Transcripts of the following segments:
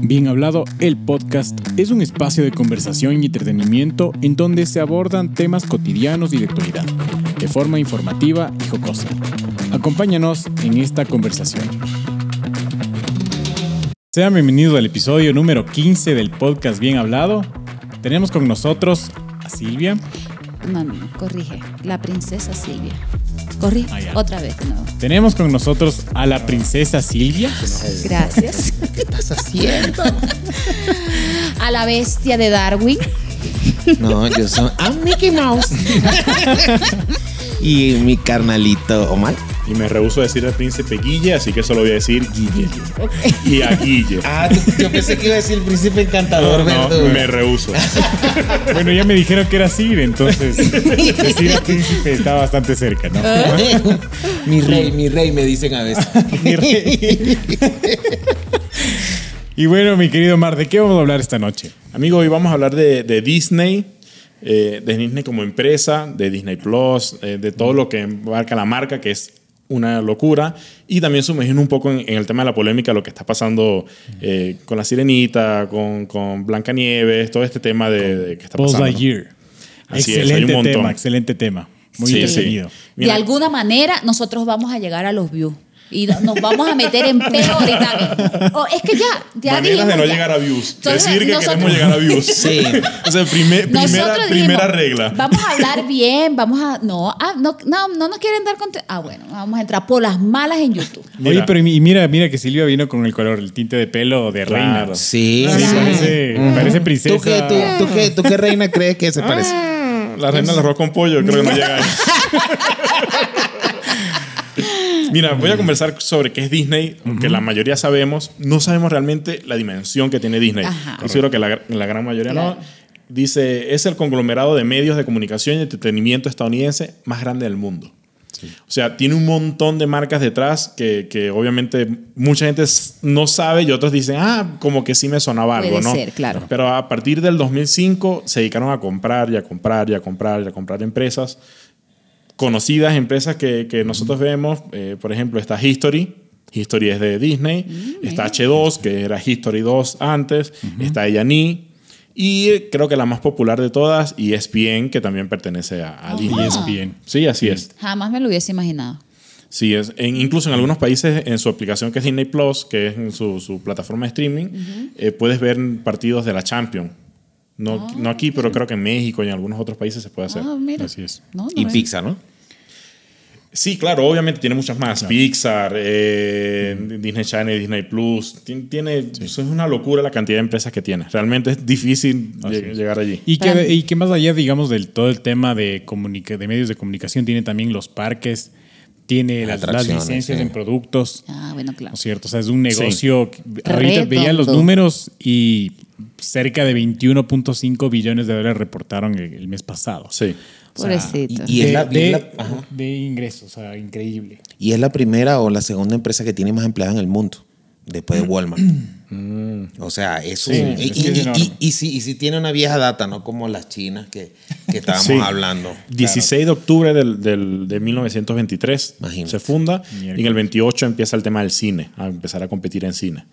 Bien Hablado, el podcast, es un espacio de conversación y entretenimiento en donde se abordan temas cotidianos y de actualidad, de forma informativa y jocosa. Acompáñanos en esta conversación. Sean bienvenidos al episodio número 15 del podcast Bien Hablado. Tenemos con nosotros a Silvia. No, no, corrige. La princesa Silvia. Corrige Ah, otra vez de nuevo. Tenemos con nosotros a la princesa Silvia. Gracias. ¿Qué estás haciendo? A la bestia de Darwin. No, yo soy a Mickey Mouse. y mi carnalito Omar. Y me rehuso a decir al príncipe Guille, así que solo voy a decir Guille. Y a Guille. Ah, yo pensé que iba a decir el príncipe encantador, no, ¿verdad? me rehuso. Bueno, ya me dijeron que era Sir, entonces decir a príncipe está bastante cerca, ¿no? mi rey, mi rey, me dicen a veces. Mi rey. Y bueno, mi querido Mar, ¿de qué vamos a hablar esta noche? Amigo, hoy vamos a hablar de, de Disney, eh, de Disney como empresa, de Disney Plus, eh, de todo lo que embarca la marca, que es una locura. Y también sumergirnos un poco en, en el tema de la polémica, lo que está pasando eh, con la sirenita, con, con Blancanieves, todo este tema de, de que está pasando. ¿no? Es, hay un excelente montón. tema, excelente tema. Muy Sí, sí. entretenido. De alguna manera, nosotros vamos a llegar a los views. Y no- nos vamos a meter en peo ahorita. Oh, es que ya, ya maneras de dijimos no ya. llegar a views. Entonces, Decir que nosotros- queremos llegar a views. Sí. o sea, primer- primera, Nosotros primera dijimos, regla. Vamos a hablar bien, vamos a. No, ah, no, no, no nos quieren dar contenido. Ah, bueno, vamos a entrar por las malas en YouTube. Oye, Mira. pero y mira, mira que Silvia vino con el color, el tinte de pelo de Claro. reina. Sí, Sí, sí. parece, parece princesa. ¿Tú qué, tú, tú qué, ¿Tú qué reina crees que se parece? Ah, La reina del arroz con pollo, creo que no llega ahí. Mira, voy a conversar sobre qué es Disney, aunque la mayoría sabemos, no sabemos realmente la dimensión que tiene Disney. Seguro que la, la gran mayoría Claro. no. Dice, es el conglomerado de medios de comunicación y entretenimiento estadounidense más grande del mundo. O sea, tiene un montón de marcas detrás que, que obviamente mucha gente no sabe y otros dicen, ah, como que sí me sonaba algo, Puede ¿no? ser, claro. Pero a partir del 2005 se dedicaron a comprar y a comprar y a comprar y a comprar empresas conocidas, empresas que, que nosotros vemos. eh, por ejemplo, está History. History es de Disney. Mm, está H2, que era History 2 antes. Está A&E. Y creo que la más popular de todas, ESPN, que también pertenece a, Ah. a Disney. ESPN. Sí, así es. Jamás me lo hubiese imaginado. Sí, es, en- incluso en algunos países, en su aplicación que es Disney Plus, que es en su, su plataforma de streaming, eh, puedes ver partidos de la Champions. No, no aquí, pero creo que en México y en algunos otros países se puede hacer. Ah, mira. Así es. No, no Y es- pizza, ¿no? Sí, claro, obviamente tiene muchas más. Pixar, eh, Disney Channel, Disney Plus. Tiene, tiene- eso es una locura la cantidad de empresas que tiene. Realmente es difícil lleg- llegar allí. Y que, y que más allá, digamos, del todo el tema de, de medios de comunicación, tiene también los parques, tiene las, licencias sí. en productos. Ah, bueno, ¿No claro. es cierto? O sea, es un negocio. que- Ahorita veía los números y cerca de 21.5 billones de dólares reportaron el, el mes pasado. Sí. O sea, Pobrecito. Y es de, la- y es de- la- ajá. de ingresos, o sea, increíble. Y es la primera o la segunda empresa que tiene más empleados en el mundo, después de Walmart. O sea, es un. Sí, y, y- y- enorme. y sí tiene una vieja data, no como las chinas que, que estábamos Sí. hablando. 16 de octubre del, del- de 1923 Imagínate. se funda y en el 28 empieza el tema del cine, a empezar a competir en cine.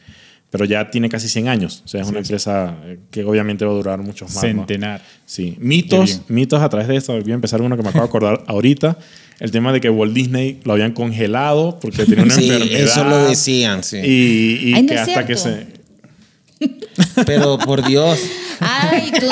Pero ya tiene casi 100 años. O sea, es una empresa eh, que obviamente va a durar muchos más. ¿no? Centenar. Sí, Qué mitos, mitos a través de esto. Voy a empezar uno que me acabo de acordar ahorita. El tema de que Walt Disney lo habían congelado porque tenía una Sí, enfermedad. eso lo decían, sí. Y, y Ay, no que hasta que se. Pero por Dios. Ay, ¿tú,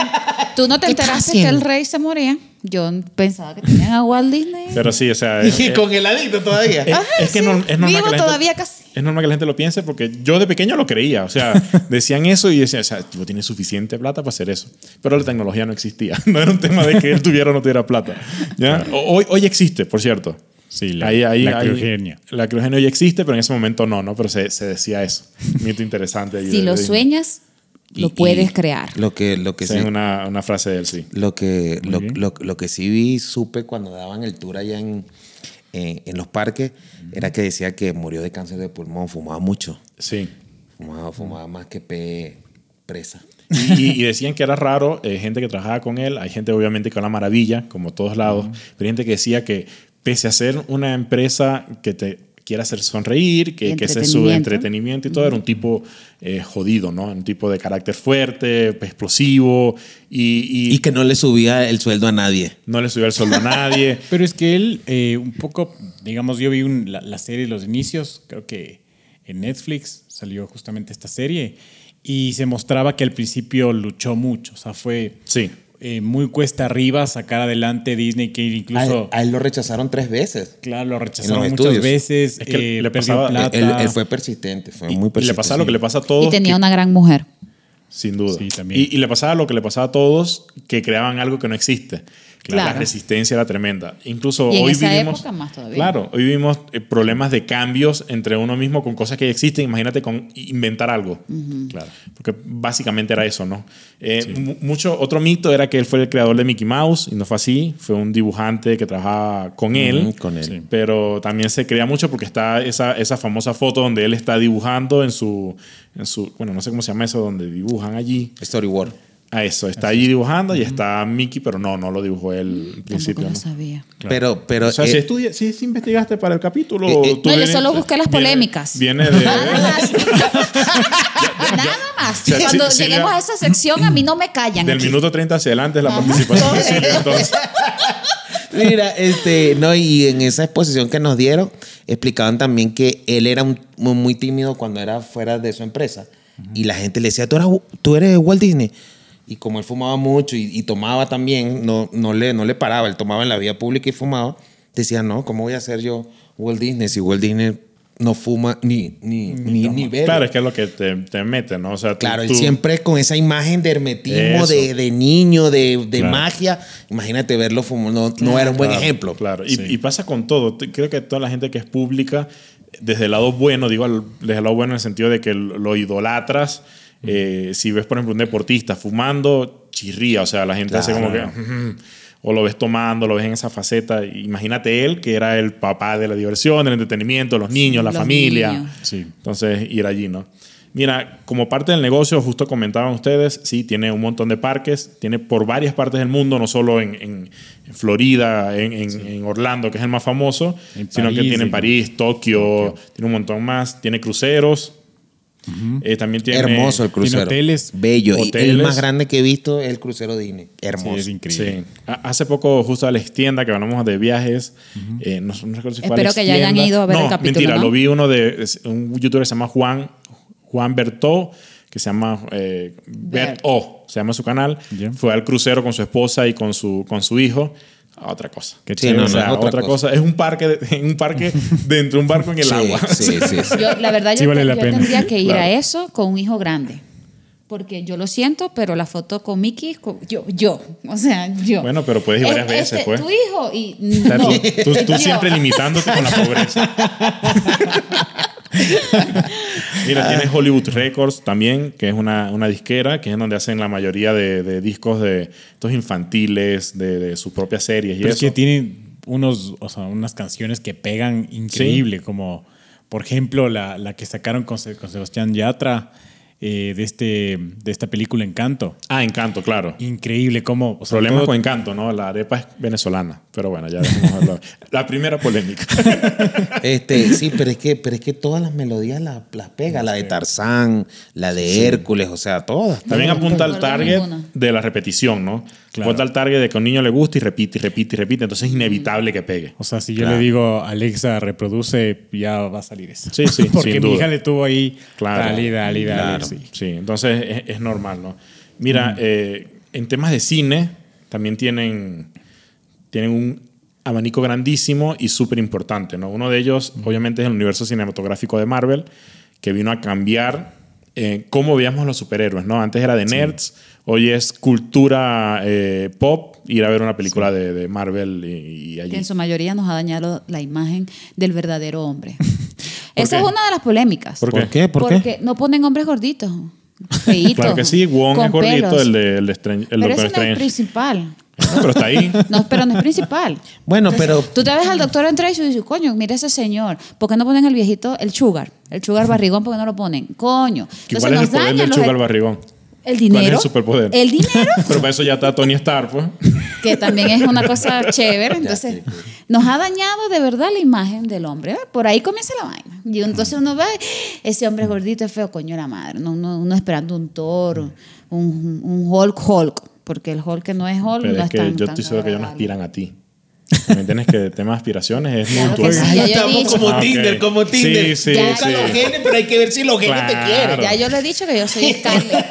tú no te ¿Qué estás enteraste que el rey se moría. Yo pensaba que tenían a Walt Disney. Pero sí, o sea. Es, Y es- congeladito todavía. es- es que no- es normal Vivo que la gente- todavía casi. Es normal que la gente lo piense porque yo de pequeño lo creía. O sea, decían eso y decían, o sea, tipo, tiene suficiente plata para hacer eso. Pero la tecnología no existía. No era un tema de que él tuviera o no tuviera plata. ¿ya? Hoy, hoy existe, por cierto. Sí, la, Ahí- ahí- la ahí- criogenia. la criogenia hoy existe, pero en ese momento no, ¿no? Pero se, se decía eso. Mito interesante. ahí Si de- lo de- sueñas, Y- lo y puedes crear. Lo que, lo que sí. es una, una frase de él, sí. Lo que, lo, lo- lo que sí vi, supe cuando daban el tour allá en, en, en los parques, era que decía que murió de cáncer de pulmón, fumaba mucho. Sí. Fumaba, fumaba más que pe presa. Y, y decían que era raro, eh, gente que trabajaba con él, hay gente obviamente que la maravilla, como todos lados, pero hay gente que decía que pese a ser una empresa que te quiere hacer sonreír, que, que ese es su entretenimiento y todo. Era un tipo eh, jodido, ¿no? Un tipo de carácter fuerte, explosivo y, y, que no le subía el sueldo a nadie. No le subía el sueldo a nadie. Pero es que él, eh, un poco, digamos, yo vi la, la serie Los Inicios, creo que en Netflix salió justamente esta serie y se mostraba que al principio luchó mucho, o sea, fue sí. Eh, muy cuesta arriba sacar adelante Disney, que incluso... A él, lo rechazaron tres veces. Claro, lo rechazaron muchas veces. Es que eh, le pasaba, plata. Él, fue persistente, fue muy persistente. Y le pasaba lo que le pasa a todos. Y tenía una gran mujer. Sin duda. Sí, también. Y, y, le pasaba lo que le pasaba a todos, que creaban algo que no existe. La resistencia era tremenda. Incluso hoy vivimos. Claro, hoy vivimos eh, problemas de cambios entre uno mismo con cosas que ya existen. Imagínate con inventar algo. Claro. Porque básicamente era eso, ¿no? Eh, mucho, otro mito era que él fue el creador de Mickey Mouse y no fue así. Fue un dibujante que trabajaba con él. con él. Pero también se crea mucho porque está esa, esa famosa foto donde él está dibujando en su, en su. Bueno, no sé cómo se llama eso, donde dibujan allí. Storyboard. A eso, está ahí dibujando y está Mickey, pero no, no lo dibujó él al principio. No lo sabía. Pero, pero. O sea, si, eh, si, investigaste para el capítulo. Eh, eh, no, yo solo busqué las polémicas. Viene, de. Nada más. Nada más. Cuando lleguemos a esa sección, a mí no me callan. Del minuto 30 hacia adelante es la participación de Silvia, entonces. Mira, este, no, y en esa exposición que nos dieron, explicaban también que él era muy tímido cuando era fuera de su empresa. Y la gente le decía, ¿tú eres, tú eres Walt Disney? Y como él fumaba mucho y, tomaba también, no, no, le, no le paraba, él tomaba en la vía pública y fumaba, decía, no, ¿cómo voy a ser yo Walt Disney si Walt Disney no fuma ni, ni, ni, ni bebe? Claro, es que es lo que te, te mete, ¿no? O sea, claro, él siempre con esa imagen de hermetismo, de, de, niño, de, de magia. Imagínate verlo fumando, no, no era un buen ejemplo. Claro, y, y, pasa con todo. Creo que toda la gente que es pública, desde el lado bueno, digo, desde el lado bueno en el sentido de que lo idolatras eh, si ves, por ejemplo, un deportista fumando, chirría, o sea, la gente hace como que... o lo ves tomando, lo ves en esa faceta. Imagínate él, que era el papá de la diversión, del entretenimiento, los niños, la familia. Sí. Entonces, ir allí, ¿no? Mira, como parte del negocio, justo comentaban ustedes, sí, tiene un montón de parques, tiene por varias partes del mundo, no solo en, en, Florida, en, en, Orlando, que es el más famoso, sino que tiene en París, Tokio, tiene un montón más, tiene cruceros, eh, también tiene hermoso el crucero. hoteles. Bello. Y el más grande que he visto es el crucero Disney. Hermoso. es increíble. Hace poco, justo a la extienda que hablamos de viajes, eh, no, recuerdo si fue Espero que ya hayan ido a ver el capítulo. Mentira, lo vi uno de un youtuber que se llama Juan, Juan Bertó, que se llama eh, Bert O, se llama su canal. Fue al crucero con su esposa y con su, con su hijo otra cosa. Qué sí, no, otra, cosa. Es un parque, un parque dentro de un barco en el agua. Sí, sí, yo, la verdad, yo, tendría que ir a eso con un hijo grande. Porque yo lo siento, pero la foto con Mickey, yo, yo, o sea, yo. Bueno, pero puedes ir varias veces, este, pues. Tu hijo y. No, tú, tú siempre limitándote con la pobreza. Mira, tiene Hollywood Records también, que es una, una, disquera, que es donde hacen la mayoría de, de discos de estos infantiles, de, de sus propias series. Y Pero eso. es que tiene unos, o sea, unas canciones que pegan increíble, como por ejemplo la, la que sacaron con, con Sebastián Yatra. Eh, de, este, de esta película Encanto. Ah, Encanto, claro. Increíble cómo... O Problemas con Encanto, ¿no? La arepa es venezolana, pero bueno, ya dejamos hablar. La primera polémica. este, sí, pero es, que, pero es que todas las melodías las, las pega, la de Tarzán, la de Hércules, o sea, todas. También apunta al target de la repetición, ¿no? Claro. Apunta al target de que a un niño le gusta y repite y repite y repite, entonces es inevitable que pegue. O sea, si yo le digo Alexa reproduce, ya va a salir eso. Sí, sí, Porque mi hija le tuvo ahí claro. dale, dale, dale. Sí. entonces es, es, normal, ¿no? Mira, eh, en temas de cine también tienen, tienen un abanico grandísimo y súper importante, ¿no? Uno de ellos, obviamente, es el universo cinematográfico de Marvel, que vino a cambiar eh, cómo veíamos los superhéroes, ¿no? Antes era de nerds, hoy es cultura eh, pop, ir a ver una película de, de, Marvel y, y allí. Que en su mayoría nos ha dañado la imagen del verdadero hombre. Esa es una de las polémicas. ¿Por qué? ¿Por qué? Porque no ponen hombres gorditos. Feitos, claro que sí, Wong es gordito, el de, el de Strange, el Pero ese no es principal. Pero está ahí. No, pero no es principal. Bueno, Entonces, pero. Tú te ves al doctor Strange y dices, coño, mira ese señor. ¿Por qué no ponen el viejito, el sugar? El sugar barrigón, ¿por qué no lo ponen? Coño. Entonces, ¿Cuál es el poder del sugar barrigón? El dinero. ¿Cuál es el superpoder? El dinero. Pero para eso ya está Tony Stark, pues. que también es una cosa chévere. Entonces, nos ha dañado de verdad la imagen del hombre. ¿eh? Por ahí comienza la vaina. Y entonces uno ve, ese hombre gordito es feo, coño la madre. No, uno, uno esperando un toro, un, un Hulk Hulk. Porque el Hulk que no es Hulk Pero no es que tan- yo tan estoy seguro que ellos no aspiran a ti. ¿Me entiendes? Que el tema de aspiraciones es Claro que mutuo. sí. Ya estamos dicho. como Ah. Tinder, como Tinder. Sí, sí, Ya, Busca sí. los genes, pero hay que ver si los genes te Claro. quieren. Ya yo le he dicho que yo soy Scarlett.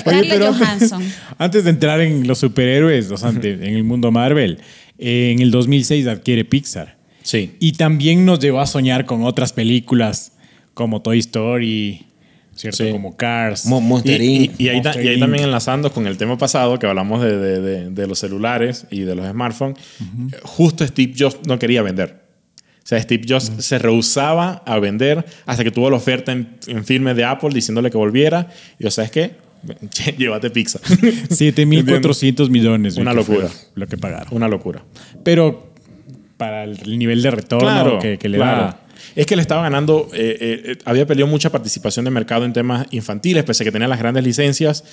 Scarlett Johansson. Antes de entrar en los superhéroes, o sea, en el mundo Marvel, eh, en el 2006 adquiere Pixar. Sí. Y también nos llevó a soñar con otras películas como Toy Story, ¿cierto? Sí. Como Cars. Mo- Monster Y, Inc. y- y ahí, ta- Monster y ahí Inc. también enlazando con el tema pasado que hablamos de, de- de- de los celulares y de los smartphones, eh, justo Steve Jobs no quería vender. O sea, Steve Jobs se rehusaba a vender hasta que tuvo la oferta en, en firme de Apple diciéndole que volviera. Y yo, ¿sabes qué? Llévate pizza. 7.400 millones. Una que locura. Lo que pagaron. Una locura. Pero para el nivel de retorno que, que le claro. da. Es que le estaba ganando, eh, eh, eh, había peleado mucha participación de mercado en temas infantiles, pese a que tenía las grandes licencias.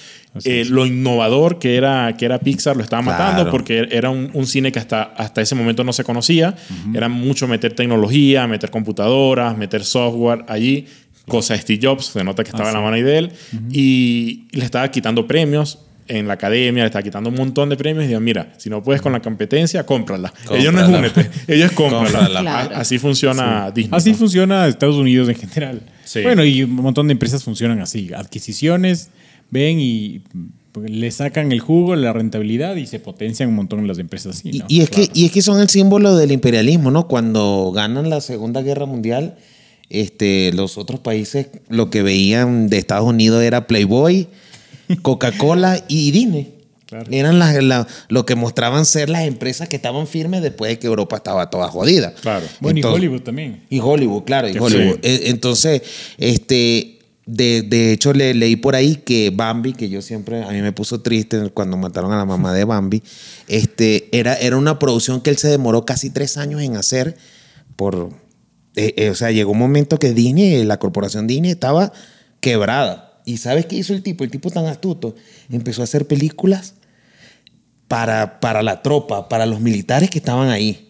Eh, lo innovador que era, que era Pixar lo estaba Claro. matando porque era un, un cine que hasta, hasta ese momento no se conocía. Era mucho meter tecnología, meter computadoras, meter software allí. Cosa de Steve Jobs, se nota que estaba en la mano ahí de él. Y le estaba quitando premios en la academia, le estaba quitando un montón de premios y digo, mira, si no puedes con la competencia, cómprala. Ellos no es únete, ellos cómprala. Cómprala. Claro. Así funciona Disney. Así ¿no? funciona Estados Unidos en general. Sí. Bueno, y un montón de empresas funcionan así. Adquisiciones, ven y mm, le sacan el jugo, la rentabilidad y se potencian un montón las empresas así. Y, ¿no? y es que, y es que son el símbolo del imperialismo, ¿no? Cuando ganan la Segunda Guerra Mundial, este, los otros países lo que veían de Estados Unidos era Playboy, Coca-Cola y Disney. Claro. Eran las, la- lo que mostraban ser las empresas que estaban firmes después de que Europa estaba toda jodida. Claro. Bueno, Entonces- y Hollywood también. Y Hollywood, claro, y Hollywood. sí. Eh, Entonces, este, de, de hecho, le, leí por ahí que Bambi, que yo siempre, a mí me puso triste cuando mataron a la mamá de Bambi, este, era, era una producción que él se demoró casi tres años en hacer por... eh, eh, o sea, llegó un momento que Disney, la corporación Disney, estaba quebrada. ¿Y sabes qué hizo el tipo? El tipo tan astuto. Empezó a hacer películas para, para la tropa, para los militares que estaban ahí.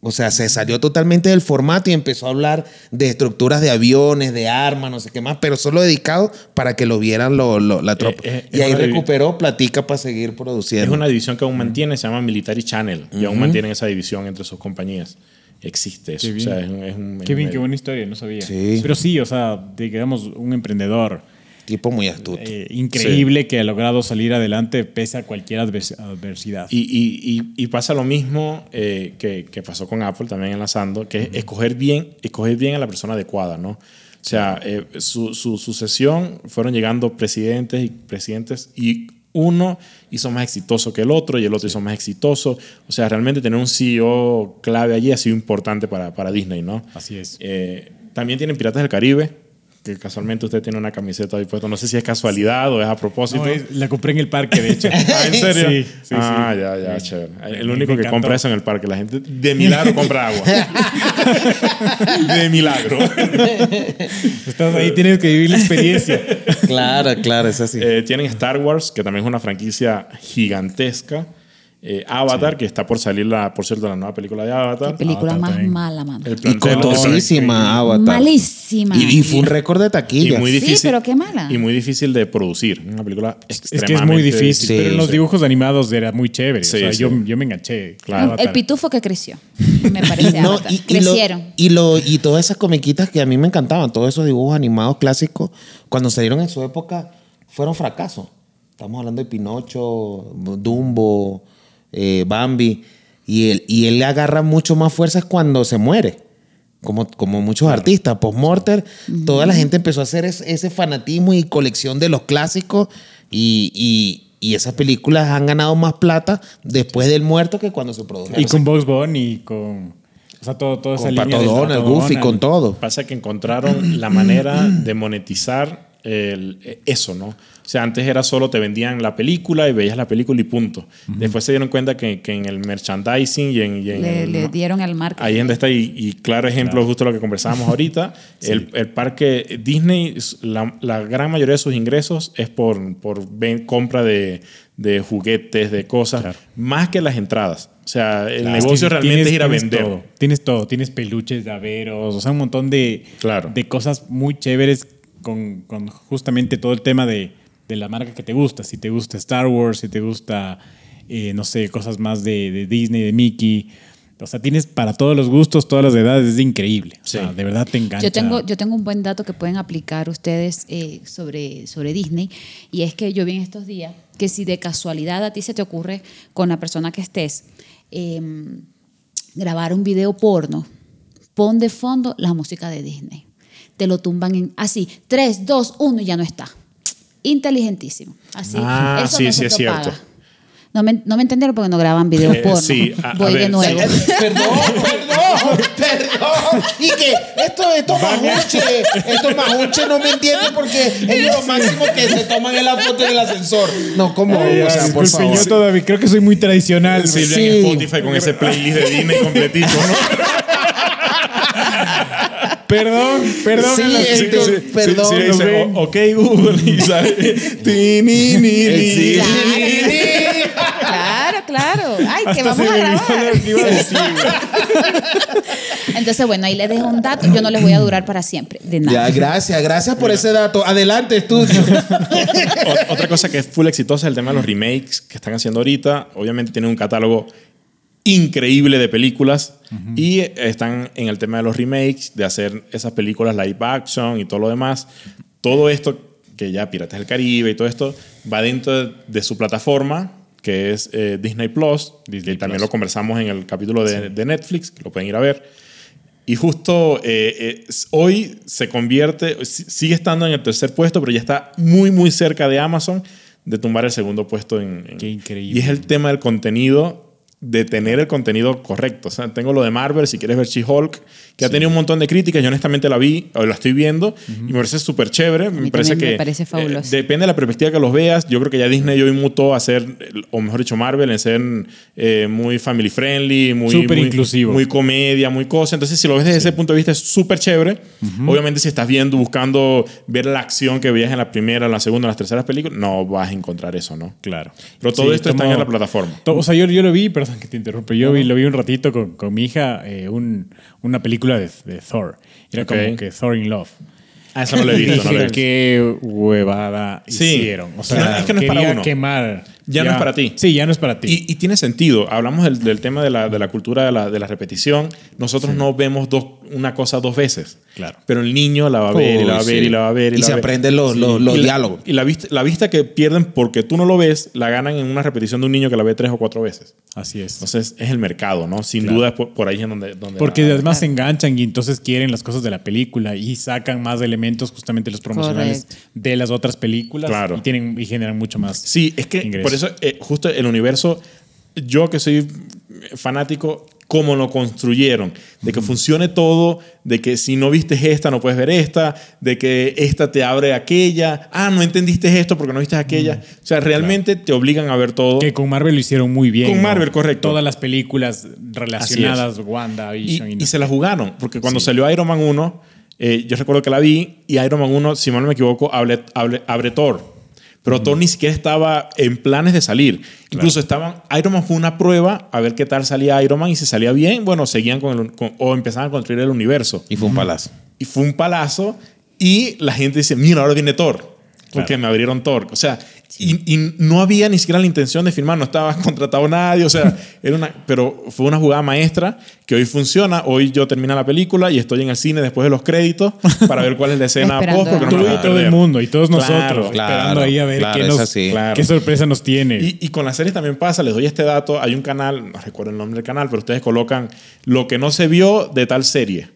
O sea, se salió totalmente del formato y empezó a hablar de estructuras de aviones, de armas, no sé qué más, pero solo dedicado para que lo vieran lo- lo- la tropa. eh, y es ahí recuperó platica para seguir Es produciendo. una división que aún mantiene, se llama Military Channel. Y aún mantienen esa división entre sus compañías. Existe eso. Qué O sea, bien. es un- es un- Qué bien, es qué un- buena historia, no sabía. Sí. Pero sí, o sea, digamos, un emprendedor Tipo muy astuto. eh, increíble que ha logrado salir adelante pese a cualquier advers- adversidad. Y, y- y- y pasa lo mismo eh, que, que pasó con Apple también enlazando, que es escoger bien, escoger bien a la persona adecuada, ¿no? O sea, eh, su, su sucesión fueron llegando presidentes y presidentes y uno hizo más exitoso que el otro y el otro hizo más exitoso. O sea, realmente tener un CEO clave allí ha sido importante para, para Disney, ¿no? Así es. Eh, también tienen Piratas del Caribe, que casualmente usted tiene una camiseta ahí puesta. No sé si es casualidad o es a propósito. No, es- la compré en el parque, de hecho. Ah, ¿en serio? Sí, sí, ah, sí. ya, ya, chévere. El único que compra eso en el parque. La gente de milagro compra agua. de milagro. Estás ahí, tienes que vivir la experiencia. Claro, claro, es así. Eh, tienen Star Wars, que también es una franquicia gigantesca. Eh, Avatar, que está por salir, la, por cierto, la nueva película de Avatar. Qué película Avatar más también. mala, mano. El y costosísima Avatar. Malísima. Y, y fue un récord de taquilla. Y muy Sí, difícil. pero qué mala. Y muy difícil de producir. Una película Es que es extremadamente muy difícil, Sí, pero en los sí. dibujos animados era muy chévere. Sí, o sea, sí. yo, yo me enganché. Claro. el Avatar. pitufo que creció, me parece. No, Avatar. y, y lo- Crecieron. y, lo, y todas esas comiquitas que a mí me encantaban, todos esos dibujos animados clásicos, cuando salieron en su época, fueron fracasos. Estamos hablando de Pinocho, Dumbo, eh, Bambi. Y él, y él le agarra mucho más fuerzas cuando se muere. Como, como muchos artistas. Post-mortem, toda la gente empezó a hacer es- ese fanatismo y colección de los clásicos. Y, y- y esas películas han ganado más plata después del muerto que cuando se produjeron. Y con Bugs Bunny y con. O sea, todo, toda esa con línea. Pato del Donald, Pato Goofy, Donald. con todo. Pasa que encontraron la manera de monetizar el- eso, ¿no? O sea, antes era solo te vendían la película y veías la película y punto. Después se dieron cuenta que, que en el merchandising y en... y en Le, el- le ¿no? dieron al marketing. Ahí donde está, y, y claro ejemplo, justo lo que conversábamos ahorita, el, el parque Disney, la, la gran mayoría de sus ingresos es por, por ven- compra de, de juguetes, de cosas, Claro. más que las entradas. O sea, el Claro, negocio que realmente tienes- es ir a tienes vender. Todo, tienes todo, tienes peluches, llaveros, o sea, un montón de, Claro. de cosas muy chéveres con, con justamente todo el tema de, de la marca que te gusta. Si te gusta Star Wars, si te gusta, eh, no sé, cosas más de, de Disney, de Mickey. O sea, tienes para todos los gustos, todas las edades, es increíble. O sea, Sí. de verdad te engancha. Yo tengo, yo tengo un buen dato que pueden aplicar ustedes eh, sobre, sobre Disney y es que yo vi en estos días que si de casualidad a ti se te ocurre con la persona que estés em, grabar un video porno, pon de fondo la música de Disney. Te lo tumban en así, 3, 2, 1 y ya no está. Inteligentísimo. Así. Ah, eso sí, no sí se es cierto. propaga. No me, no me entendieron porque no graban video Eh, porno. sí, a- a Voy de ver, nuevo. Perdón, perdón, perdón. Y que esto, esto majuche, esto majuche no me entiende porque ellos lo máximo que se toman es la foto en el ascensor. No, ¿cómo? Ay, o sea, por favor. yo todavía creo que soy muy tradicional. Silvia Sí. en Spotify con ese playlist de Disney completito, ¿no? Perdón, perdón. Sí, este, chicos. perdón. Sí, dice, ven. "O- ok, Google. Y sale. ti, ni, ni, ni. Sí. Claro, claro. Ay, que vamos se a grabar. lo que iba a decir, güey. Entonces, bueno, ahí les dejo un dato. Yo no les voy a durar para siempre. De nada. Ya, gracias, gracias por ese dato. Adelante, estudio. Otra cosa que es full exitosa es el tema de los remakes que están haciendo ahorita. Obviamente tienen un catálogo increíble de películas y están en el tema de los remakes, de hacer esas películas live action y todo lo demás. Todo esto que ya Piratas del Caribe y todo esto va dentro de, su plataforma que es eh, Disney Plus, Disney que también Plus. lo conversamos en el capítulo de, de Netflix, que lo pueden ir a ver. Y justo eh, eh, hoy se convierte, si- sigue estando en el tercer puesto, pero ya está muy, muy cerca de Amazon de tumbar el segundo puesto en... en- Qué increíble. Y es el tema del contenido, de tener el contenido correcto. O sea, tengo lo de Marvel, si quieres ver She-Hulk, que ha tenido un montón de críticas. Yo honestamente la vi, o la estoy viendo, y me parece súper chévere. Me parece que... me parece eh, fabuloso. depende de la perspectiva que los veas. Yo creo que ya Disney hoy mutó a ser, o mejor dicho, Marvel, en ser eh, muy family friendly, muy... Súper inclusivo. Muy comedia, muy cosa. Entonces, si lo ves desde ese punto de vista, es súper chévere. Obviamente, si estás viendo, buscando ver la acción que veías en la primera, en la segunda, en las terceras películas, no vas a encontrar eso, ¿no? Claro. Pero todo Sí, esto está tomo- en la plataforma. O sea, yo, yo lo vi, perdón que te interrumpa, yo vi, lo vi un ratito con, con mi hija, eh, un- una película de, de Thor. Era Ok. como que Thor in Love. Ah, eso no lo he visto, no lo he visto. qué huevada Sí. hicieron. O sea, No, es que no es para quería uno. quemar. Ya no es para ti. Sí, ya no es para ti. Y, y tiene sentido. Hablamos del, del tema de la, de la cultura de la, de la repetición. Nosotros no vemos dos, una cosa dos veces. Claro. Pero el niño la va a ver y la va a ver y la va a ver. Y la se va a ver. aprenden los, los, los y la- diálogos. y la vista, la vista que pierden porque tú no lo ves, la ganan en una repetición de un niño que la ve tres o cuatro veces. Así es. Entonces es el mercado, ¿no? Sin Claro. duda es por, por ahí en donde... donde Porque va. además se enganchan y entonces quieren las cosas de la película y sacan más elementos justamente los promocionales de las otras películas Claro. y tienen y generan mucho más. Sí, es que por eso eh, justo el universo, yo que soy fanático, cómo lo construyeron, de que funcione todo, de que si no viste esta no puedes ver esta, de que esta te abre aquella, ah, no entendiste esto porque no viste aquella. O sea, realmente te obligan a ver todo. Que con Marvel lo hicieron muy bien. Con ¿no? Marvel, correcto. Todas las películas relacionadas, Wanda, Vision y, y se la jugaron, porque cuando salió Iron Man 1, eh, yo recuerdo que la vi y Iron Man 1, si mal no me equivoco, abre, abre, abre Thor. Pero Thor ni siquiera estaba en planes de salir. Incluso estaban, Iron Man fue una prueba a ver qué tal salía Iron Man y si salía bien, bueno, seguían con, el, con- o empezaban a construir el universo. Y fue un palazo. Y fue un palazo y la gente dice, mira, ahora viene Thor. Porque Claro. me abrieron Thor. O sea, y, y no había ni siquiera la intención de firmar, no estaba contratado nadie. O sea, era una, pero fue una jugada maestra que hoy funciona. Hoy yo termino la película y estoy en el cine después de los créditos para ver cuál es la escena post, porque no Tú y todo el mundo y todos Claro, nosotros claro, esperando ahí a ver claro, qué, nos- qué sorpresa nos tiene. Y, y con las series también pasa, les doy este dato, hay un canal, no recuerdo el nombre del canal, pero ustedes colocan lo que no se vio de tal serie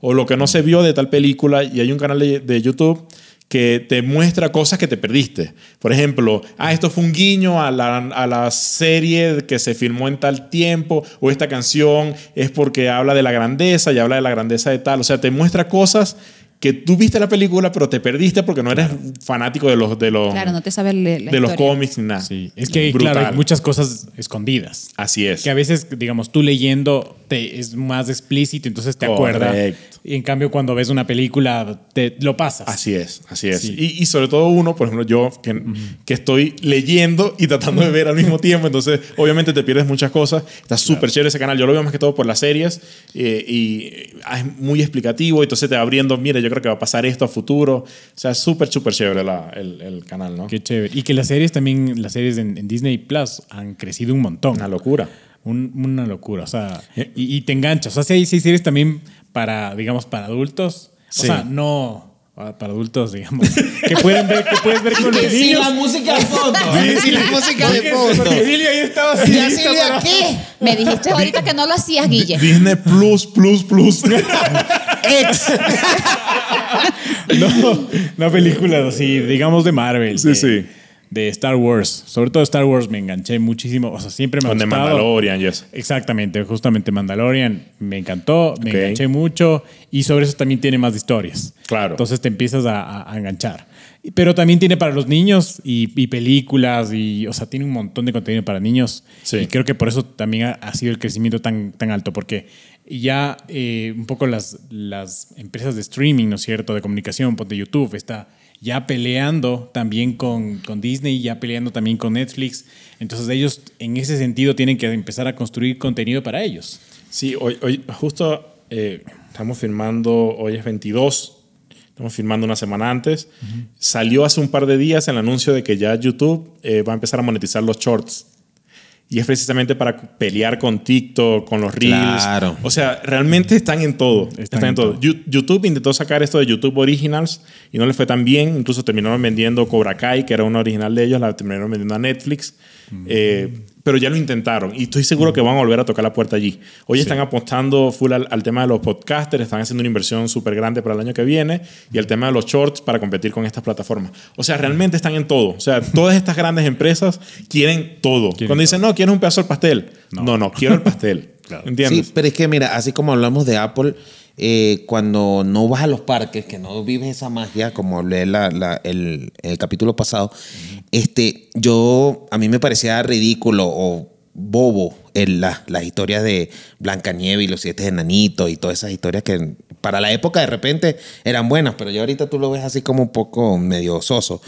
o lo que no se vio de tal película y hay un canal de, de YouTube que te muestra cosas que te perdiste. Por ejemplo, ah, esto fue un guiño a la, a la serie que se filmó en tal tiempo, o esta canción es porque habla de la grandeza y habla de la grandeza de tal. O sea, te muestra cosas que tú viste la película, pero te perdiste porque no eres fanático de los, de los, Claro, no te sabes la de los historia. cómics ni nada. Sí, es que Brutal. claro, hay muchas cosas escondidas. Así es. Que a veces, digamos, tú leyendo te, es más explícito, entonces te acuerdas. Correcto. Y en cambio, cuando ves una película, te lo pasas. Así es, así es. Sí. Y, y sobre todo uno, por ejemplo, yo que, que estoy leyendo y tratando de ver al mismo tiempo, entonces obviamente te pierdes muchas cosas. Está súper chévere ese canal. Yo lo veo más que todo por las series eh, y ah, es muy explicativo, entonces te va abriendo, mira, yo creo que va a pasar esto a futuro. O sea, súper, súper chévere la- el, el canal, ¿no? Qué chévere. Y que las series también, las series en, en Disney Plus han crecido un montón. Una locura. Un- una locura. O sea, y, y te enganchas. O sea, sí hay, sí hay series también para, digamos, para adultos. O Sí. sea, no ah, para adultos, digamos, que pueden ver, que puedes ver con los Sí, niños. la música de fondo. Sí, la música de fondo. porque Silvia ahí estaba así. Ya Silvia, para- ¿qué? Me dijiste ahorita que no lo hacías, Guille. Disney Plus, Plus, Plus. Ex. No, no películas así, digamos de Marvel. Sí, de, sí. De Star Wars. Sobre todo Star Wars me enganché muchísimo. O sea, siempre me ha gustado. Mandalorian y eso. Exactamente, justamente Mandalorian me encantó, me enganché mucho y sobre eso también tiene más historias. Claro. Entonces te empiezas a, a- a enganchar. Pero también tiene para los niños y, y películas y, o sea, tiene un montón de contenido para niños. Sí. Y creo que por eso también ha, ha sido el crecimiento tan, tan alto, porque ya eh, un poco las, las empresas de streaming, ¿no es cierto?, de comunicación, ponte YouTube, está ya peleando también con, con Disney, ya peleando también con Netflix. Entonces ellos en ese sentido tienen que empezar a construir contenido para ellos. Sí, hoy, hoy justo eh, estamos filmando, hoy es 22, estamos filmando una semana antes. Salió hace un par de días el anuncio de que ya YouTube eh, va a empezar a monetizar los shorts. Y es precisamente para pelear con TikTok, con los Reels. Claro. O sea, realmente están en todo. Están, en todo. YouTube intentó sacar esto de YouTube Originals y no le fue tan bien. Incluso terminaron vendiendo Cobra Kai, que era una original de ellos, la terminaron vendiendo a Netflix. Eh, pero ya lo intentaron y estoy seguro que van a volver a tocar la puerta allí. Hoy están apostando full al, al tema de los podcasters, están haciendo una inversión súper grande para el año que viene y el tema de los shorts para competir con estas plataformas. O sea, realmente están en todo. O sea, todas estas grandes empresas quieren todo. Quieren Cuando dicen, no, quiero un pedazo del pastel. No, no, quiero el pastel. ¿Entiendes? Sí, pero es que mira, así como hablamos de Apple, eh, cuando no vas a los parques, que no vives esa magia, como hablé la- la- el, el capítulo pasado, este, yo, a mí me parecía ridículo o bobo la- las historias de Blancanieves y los siete enanitos y todas esas historias que para la época de repente eran buenas, pero ya ahorita tú lo ves así como un poco medio soso.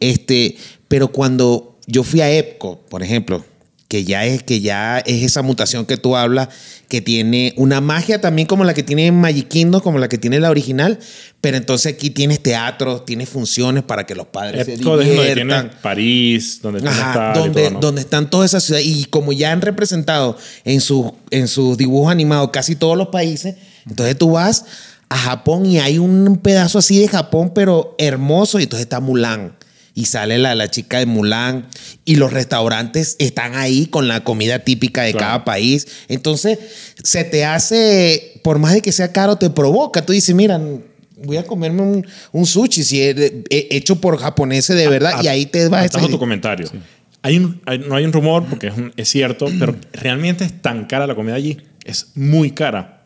Este, pero cuando yo fui a Epco, por ejemplo, que ya es que ya es esa mutación que tú hablas que tiene una magia también como la que tiene Magic Kingdom como la que tiene la original pero entonces aquí tienes teatro tienes funciones para que los padres se es donde tiene diviertan París, donde Ajá, donde, todo, ¿no? donde están todas esas ciudades. Y como ya han representado en sus en sus dibujos animados casi todos los países entonces tú vas a Japón y hay un pedazo así de Japón pero hermoso y entonces está Mulan y sale la, la chica de Mulan y los restaurantes están ahí con la comida típica de Claro. cada país. Entonces, se te hace, por más de que sea caro, te provoca. Tú dices, mira, voy a comerme un, un sushi si es de- he- hecho por japoneses de verdad A- y ahí te vas a tu comentario. Hay un- hay- no hay un rumor, porque es, un- es cierto, pero realmente es tan cara la comida allí. Es muy cara.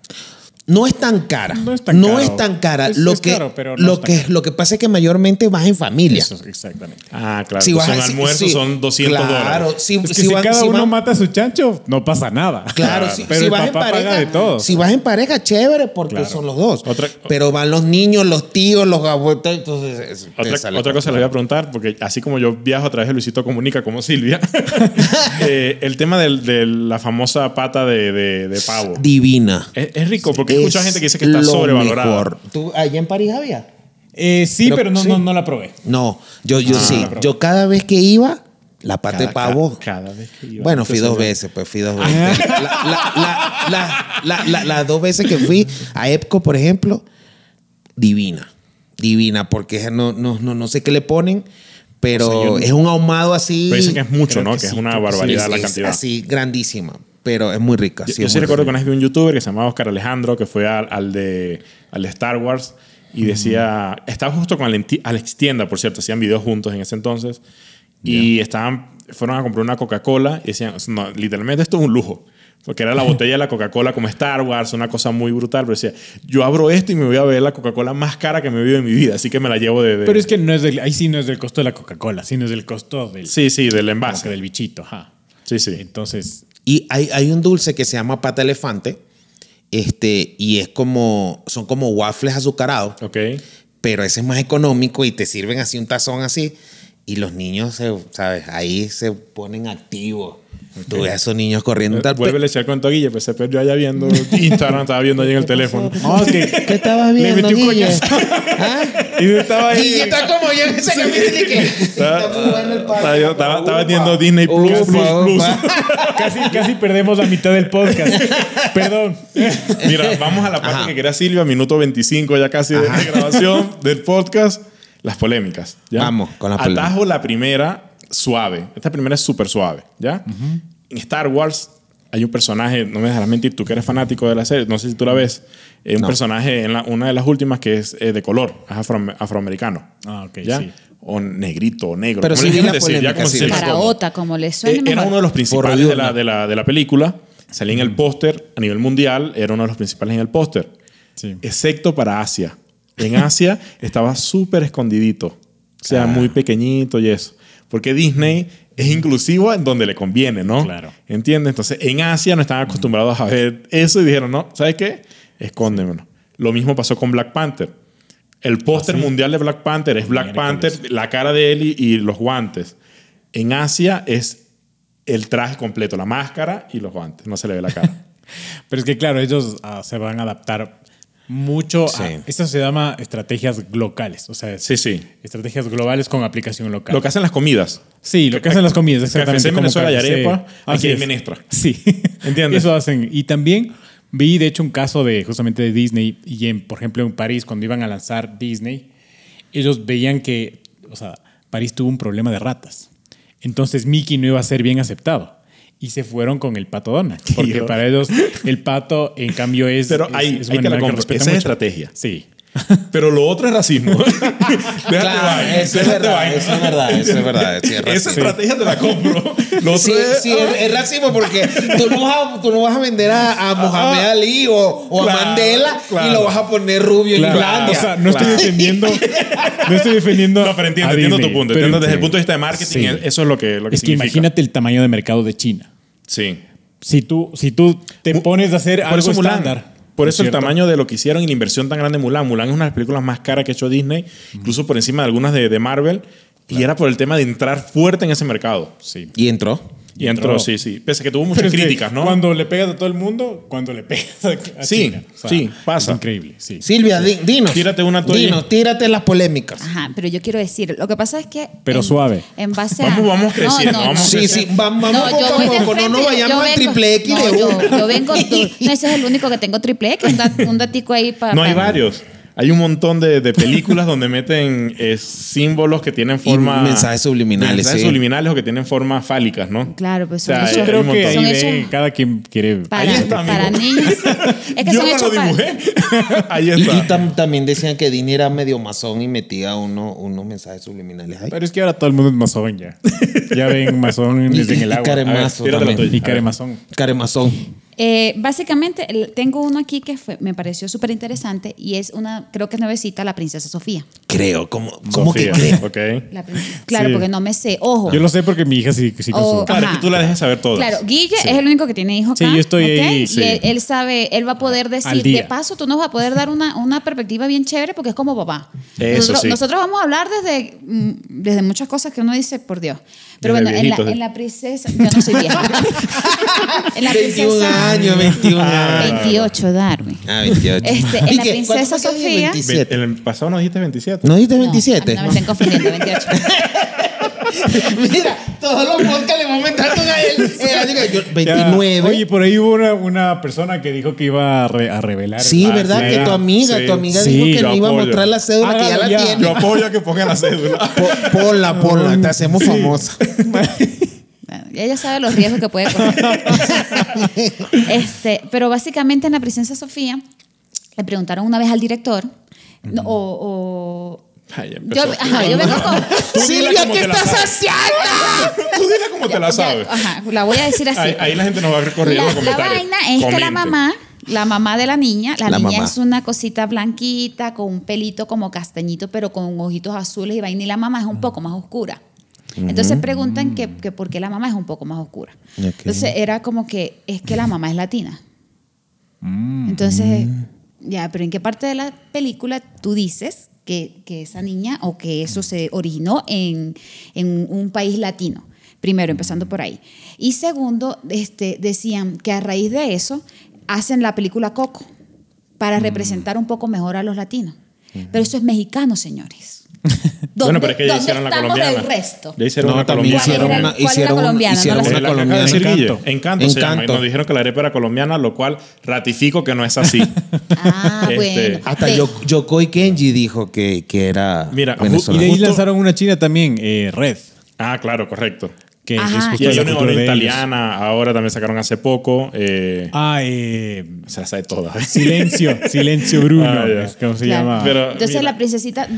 No es tan cara. No es tan caro. es tan cara. Es- lo, es que, caro, pero no lo, es tan que, caro. lo que pasa es que mayormente vas en familia. Eso, exactamente. Ah, claro. Si vas un a- si- almuerzo sí, son 200 claro, dólares. Si, Es que si si, van- cada si uno van- mata su chancho, no pasa nada. Claro, si, pero si el vas en papá pareja, paga de todo. si vas en pareja, chévere, porque Claro. son los dos. Otra- Pero van los niños, los tíos, los abuelos, entonces Otra, otra cosa les voy a preguntar, porque así como yo viajo a través de Luisito Comunica como Silvia, eh, el tema de, la famosa pata de, de- de pavo. divina. Es rico porque mucha gente que dice que está lo sobrevalorada. mejor. ¿Tú allá en París había? Eh, sí, Pero- pero, no, sí. no, no la probé. No, yo, yo Ah, sí. Yo cada vez que iba, la pata de Cada- pavo. cada- cada vez que iba. Bueno, fui dos veces, pues fui dos veces. La- la- la- la- la- la- Las dos veces que fui a Epco, por ejemplo, divina. Divina, porque no, no, no, no sé qué le ponen, pero O sea, yo no- es un ahumado así. Pero dicen que es mucho, ¿no? que Que, es una sí. barbaridad la es cantidad. así grandísima, pero es muy rica. Yo, sí, yo sí recuerdo que una vez vi un youtuber que se llamaba Oscar Alejandro, que fue al, al de, al de Star Wars, y decía, estaba justo con Alex Tienda, por cierto, hacían videos juntos en ese entonces, y estaban, fueron a comprar una Coca-Cola y decían, no, literalmente esto es un lujo, Porque era la botella de la Coca-Cola como Star Wars, una cosa muy brutal. Pero decía, yo abro esto y me voy a ver la Coca-Cola más cara que me he bebido en mi vida. Así que me la llevo de... de- Pero es que no es del, ahí sí no es del costo de la Coca-Cola, sino es del costo del, Sí, sí, del envase. del bichito. Ajá. Sí, sí. Entonces, Y hay, hay un dulce que se llama pata elefante. Este, y es como, son como waffles azucarados, Ok. pero ese es más económico y te sirven así un tazón así. Y los niños, se, ¿sabes? Ahí se ponen activos. Tú ves a esos niños corriendo y tal. Vuelve a echar cuento a Guille, pues se perdió allá viendo Instagram, estaba viendo ahí en el teléfono. no, que ¿Qué estabas Le viendo, metí un coñazo. ¿Ah? y estaba ahí. Guille está como yo en ese capítulo y que... Está bueno el Estaba, parque. estaba- estaba viendo Disney Plus, Plus, Plus. Casi, casi perdemos la mitad del podcast. Perdón. Mira, vamos a la parte Ajá. que quería Silvia, minuto 25 ya casi de, de grabación del podcast. Las polémicas. ¿ya? Vamos con las polémicas. Atajo la primera suave. Esta primera es súper suave. ¿ya? En Star Wars hay un personaje, no me dejarás mentir, tú que eres fanático de la serie, no sé si tú la ves, eh, un No. personaje en la- una de las últimas que es eh, de color, es afro- afroamericano. Ah, ok, ¿ya? sí. O negrito, o negro. Pero le ya polémica, como sí. Caraota, le suene Eh, Era uno de los principales de la, de, la, de la película. Salía en el póster a nivel mundial, era uno de los principales en el póster. Sí. Excepto para Asia. En Asia estaba súper escondidito. Sea, Ah. muy pequeñito y eso. Porque Disney es inclusivo en donde le conviene, ¿no? Claro. ¿Entiendes? Entonces, en Asia no estaban acostumbrados a ver eso y dijeron, no, ¿sabes qué? Escóndemelo. Lo mismo pasó con Black Panther. El póster mundial de Black Panther es Black. Panther, la cara de él y, y los guantes. En Asia es el traje completo, la máscara y los guantes. No se le ve la cara. Pero es que, claro, ellos ah, se van a adaptar mucho Sí. a. Esto se llama estrategias locales. O sea, es- Sí, sí. estrategias globales con aplicación local. Lo que hacen las comidas. Sí, lo que hacen las comidas, exactamente. En Venezuela arepa, aquí hay es. menestra. Sí. ¿Entiendes? Eso hacen. Y también vi, de hecho, un caso de justamente de Disney y, en, por ejemplo, en París, cuando iban a lanzar Disney, ellos veían que, o sea, París tuvo un problema de ratas. Entonces Mickey no iba a ser bien aceptado. Y se fueron con el pato Donald. Porque Dios. para ellos el pato, en cambio, es. Pero es- ahí- es hay un que la Esa es estrategia. Sí. Pero lo otro es racismo. Déjate Claro, vaina, eso es verdad, vaina. eso es verdad, eso es verdad, sí, es Esa estrategia te la compro. Lo otro Sí, es, sí, es, es racismo porque tú no vas a, tú no vas a vender a, a Mohamed Ali o, o Claro, a Mandela claro. y lo vas a poner rubio Claro. en. O sea, no estoy defendiendo. No estoy defendiendo. No, pero entiendo, entiendo tu punto. pero- Entiendo desde el punto de vista de marketing, Sí. eso es lo que, lo que Es que significa. imagínate el tamaño de mercado de China. Sí. Si tú, si tú te pones a hacer Por algo estándar. Por ¿no eso es el cierto? tamaño de lo que hicieron y la inversión tan grande de Mulan. Mulan es una de las películas más caras que ha hecho Disney, incluso por encima de algunas de, de Marvel. Y era por el tema de entrar fuerte en ese mercado. Sí. Y entró. Y entró, entró. sí, sí. Pese a que tuvo Pero muchas es que críticas, ¿no? Cuando le pegas a todo el mundo, cuando le pegas a, Sí, China. sí, pasa. Es increíble, sí. Silvia, di- dinos. Tírate una tú ahí. Dinos, tírate las polémicas. Ajá, pero yo quiero decir, lo que pasa es que. Pero en- suave. En base Vamos- a. vamos creciendo, vamos Sí, sí, va- vamos No, poco yo a no nos vayamos yo al triple X no, de yo, una. yo vengo. No, ese es el único que tengo triple X, un, dat- un datico ahí para. No hay varios. Hay un montón de, de películas donde meten eh, símbolos que tienen forma. mensajes subliminales, Mensajes sí. subliminales o que tienen formas fálicas, ¿no? Claro, pues O sea, son hay- Yo hechos- creo que ahí Son ven, hechos- cada quien quiere. para, Ahí está, para niños. Es que Yo son no lo hechos dibujé. Ahí Y, está. y tam- también decían que Disney era medio masón y metía uno, unos mensajes subliminales ahí. Pero es que ahora todo el mundo es masón ya. Ya ven masón Y- desde en el y agua. también. tuya. Y caremazón. Caremazón. Eh, básicamente, tengo uno aquí que fue- me pareció súper interesante y es una, creo que es nuevecita, la princesa Sofía. Creo, ¿cómo, cómo que Sofía, creo? La claro, Sí. porque no me sé. Ojo. Yo lo sé porque mi hija sí, sí Oh, consume. Claro, Ajá. que tú la dejes saber todas. Claro, Guille es el único que tiene hijos Sí, yo estoy ahí, Y él, él sabe, él va a poder decir, de paso, tú nos vas a poder dar una, una perspectiva bien chévere porque es como papá. Eso nosotros, sí. nosotros vamos a hablar desde, mm, desde muchas cosas que uno dice, por Dios. Pero Desde bueno, en la, en la princesa, yo no soy vieja. en la 21 princesa, años, 21 años. 28, Darwin. Ah, 28. Este, en ¿Y la princesa ¿Cuánto fue que dije? Sofía- 27. En el pasado nos dijiste 27. ¿No dijiste No, 27? No, me estén confundiendo, 28. Mira, todos los podcasts le vamos aumentando a él. Era, digo, yo, Ya. 29. Oye, por ahí hubo una, una persona que dijo que iba a, re- a revelar. sí, Ah, ¿verdad? Que tu amiga, Sí. tu amiga Sí, dijo que no iba a mostrar la cédula que ya Hágalo la ya. tiene. Yo apoyo a que pongan la cédula. Po- Ponla, ponla, te hacemos famosa. Ya ella sabe los riesgos que puede correr. este, pero básicamente en la princesa Sofía le preguntaron una vez al director, no, o, Ay, Yo, ajá, yo vengo con. Silvia, ¿qué te la estás sabes. haciendo? Tú dile como te la sabes. Ajá, la voy a decir así. Ahí, ahí la gente nos va a recorrer la, la vaina es que la mamá, la mamá de la niña, la, La niña mamá. es una cosita blanquita con un pelito como castañito, pero con ojitos azules y vaina, y la mamá es un poco más oscura. Entonces preguntan que, que por qué la mamá es un poco más oscura. Entonces era como que es que la mamá es latina. Entonces, ya, pero ¿en qué parte de la película tú dices que, que esa niña o que eso se originó en, en un país latino? Primero, empezando por ahí. Y segundo, este, decían que a raíz de eso hacen la película Coco para representar un poco mejor a los latinos. Pero eso es mexicano, señores. Bueno, ¿Dónde- pero es que ya hicieron la colombiana. del resto? Ya hicieron No, una colombiana. hicieron ¿Cuál era- una, cuál hicieron una, colombiana? Hicieron una colombiana. Encanto. Encanto, se llama. Y nos dijeron que la arepa era colombiana, lo cual ratifico que no es así. Ah, Este, bueno. Hasta Yo- Yokoi Kenji dijo que, que era Mira, Y de ahí lanzaron una china también, eh, Red, ah, claro, correcto. Que Ajá. es justo Y hay la una, italiana, ahora también sacaron hace poco. Eh, Ah, eh, Se la sabe toda. Silencio, Silencio Bruno, Ah, es como se Claro. llama. Pero- Entonces mira. la princesita,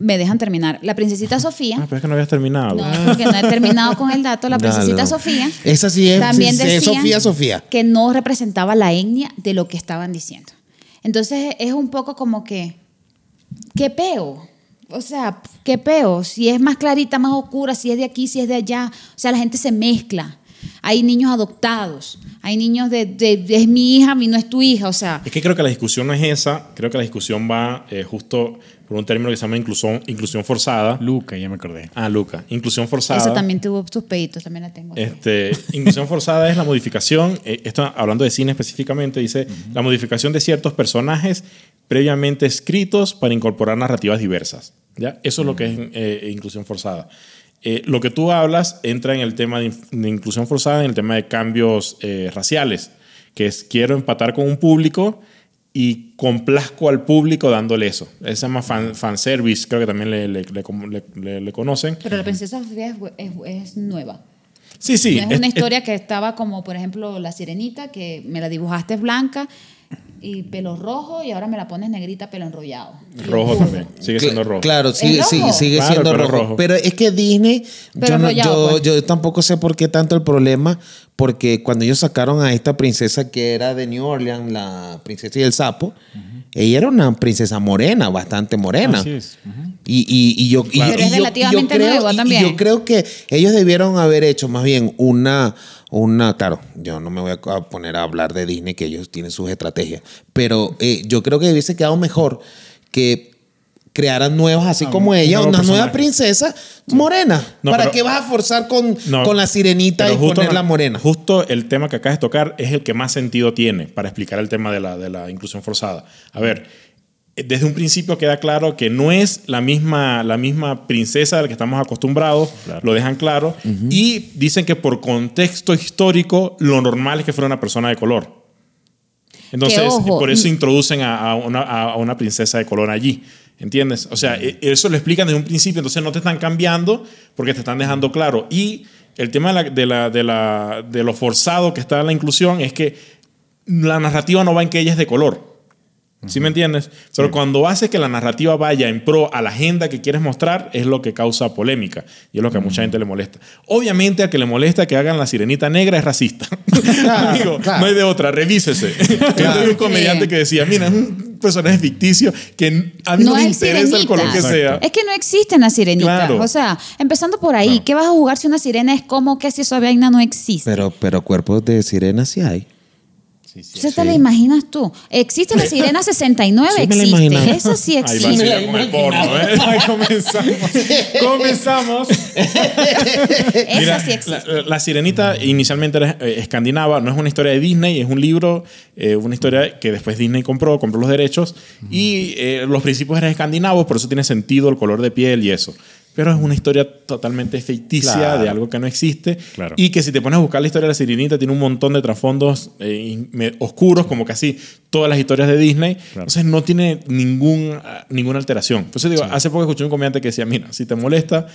me dejan terminar, la princesita Sofía, Ah, pero es que no habías terminado. no, porque no he terminado con el dato, la princesita no. Sofía, Esa sí es, también sí, es Sofía, Sofía. que no representaba la etnia de lo que estaban diciendo. Entonces es un poco como que, ¿qué peo? O sea, ¿qué peo? Si es más clarita, más oscura, si es de aquí, si es de allá. O sea, la gente se mezcla. Hay niños adoptados, hay niños de, de- es mi hija, mi no es tu hija, o sea, Es que creo que la discusión no es esa. Creo que la discusión va eh, justo por un término que se llama inclusión, inclusión forzada. Luca, ya me acordé. Ah, Luca. Inclusión forzada. esa también tuvo sus peditos, también la tengo. Este, inclusión forzada es la modificación, eh, esto hablando de cine específicamente, dice la modificación de ciertos personajes previamente escritos para incorporar narrativas diversas. ¿ya? Eso es lo que es eh, inclusión forzada. Eh, lo que tú hablas entra en el tema de, de inclusión forzada, en el tema de cambios eh, raciales, que es quiero empatar con un público y complazco al público dándole eso. Se llama fan, fanservice, creo que también le, le- le- le- conocen. Pero la princesa Sofía es, es- es nueva. Sí, sí. no es una historia que estaba como, por ejemplo, la sirenita, que me la dibujaste blanca y pelo rojo y ahora me la pones negrita, pelo enrollado. Rojo también, sigue siendo rojo. Claro, sigue, rojo? sigue, sigue Claro, siendo pero rojo. rojo. Pero es que Disney, Pero yo, no- yo, pues. yo tampoco sé por qué tanto el problema, porque cuando ellos sacaron a esta princesa que era de New Orleans, la princesa y el sapo, ella era una princesa morena, bastante morena. Así es. Y, y, y yo, y Pero yo- es y yo- relativamente y yo creo, nuevo y- y también. yo creo que ellos debieron haber hecho más bien una, una, claro, yo no me voy a poner a hablar de Disney, que ellos tienen sus estrategias, pero eh, yo creo que hubiese quedado mejor que crearan nuevas, así Ah, como ella, una nueva personaje. princesa morena. No, ¿Para pero- qué vas a forzar con, No, con la sirenita y ponerla morena? Justo el tema que acabas de tocar es el que más sentido tiene para explicar el tema de la, de la inclusión forzada. A ver, desde un principio queda claro que no es la misma, la misma princesa a la que estamos acostumbrados, lo dejan claro, y dicen que por contexto histórico lo normal es que fuera una persona de color. Entonces, por eso introducen a, a una, a una princesa de color allí. ¿Entiendes? O sea, e- eso lo explican desde un principio, entonces no te están cambiando porque te están dejando claro. Y el tema de, la, de, la, de, la- de lo forzado que está en la inclusión es que la narrativa no va en que ella es de color. ¿Sí me entiendes? Pero cuando haces que la narrativa vaya en pro a la agenda que quieres mostrar, es lo que causa polémica y es lo que a mucha gente le molesta. Obviamente, a que le molesta que hagan la sirenita negra es racista. Amigo, claro. no hay de otra, revísese. Yo tuve un comediante Sí. que decía: Mira, es un personaje ficticio que a mí no, me hay interesa el color que sea. Es que no existen las sirenitas. Claro. O sea, empezando por ahí, ¿qué vas a jugar si una sirena es como que si esa vaina no existe? Pero, pero cuerpos de sirena sí hay. ¿Esa te la imaginas tú? ¿Existe la sirena 69? Sí me la existe. imaginaba. Esa sí Ahí va a existe. ser como el porno, ¿eh? Ay, comenzamos. comenzamos. Esa Mira, sí existe. La, la sirenita inicialmente era eh, escandinava, no es una historia de Disney, es un libro, eh, una historia que después Disney compró, compró los derechos y eh, los principios eran escandinavos, por eso tiene sentido el color de piel y eso. Pero es una historia totalmente ficticia Claro. de algo que no existe Claro. y que si te pones a buscar la historia de la sirenita tiene un montón de trasfondos eh, oscuros como casi todas las historias de Disney. Entonces no tiene ningún, ah, ninguna alteración. Entonces digo, hace poco escuché un comediante que decía, mira, si te molesta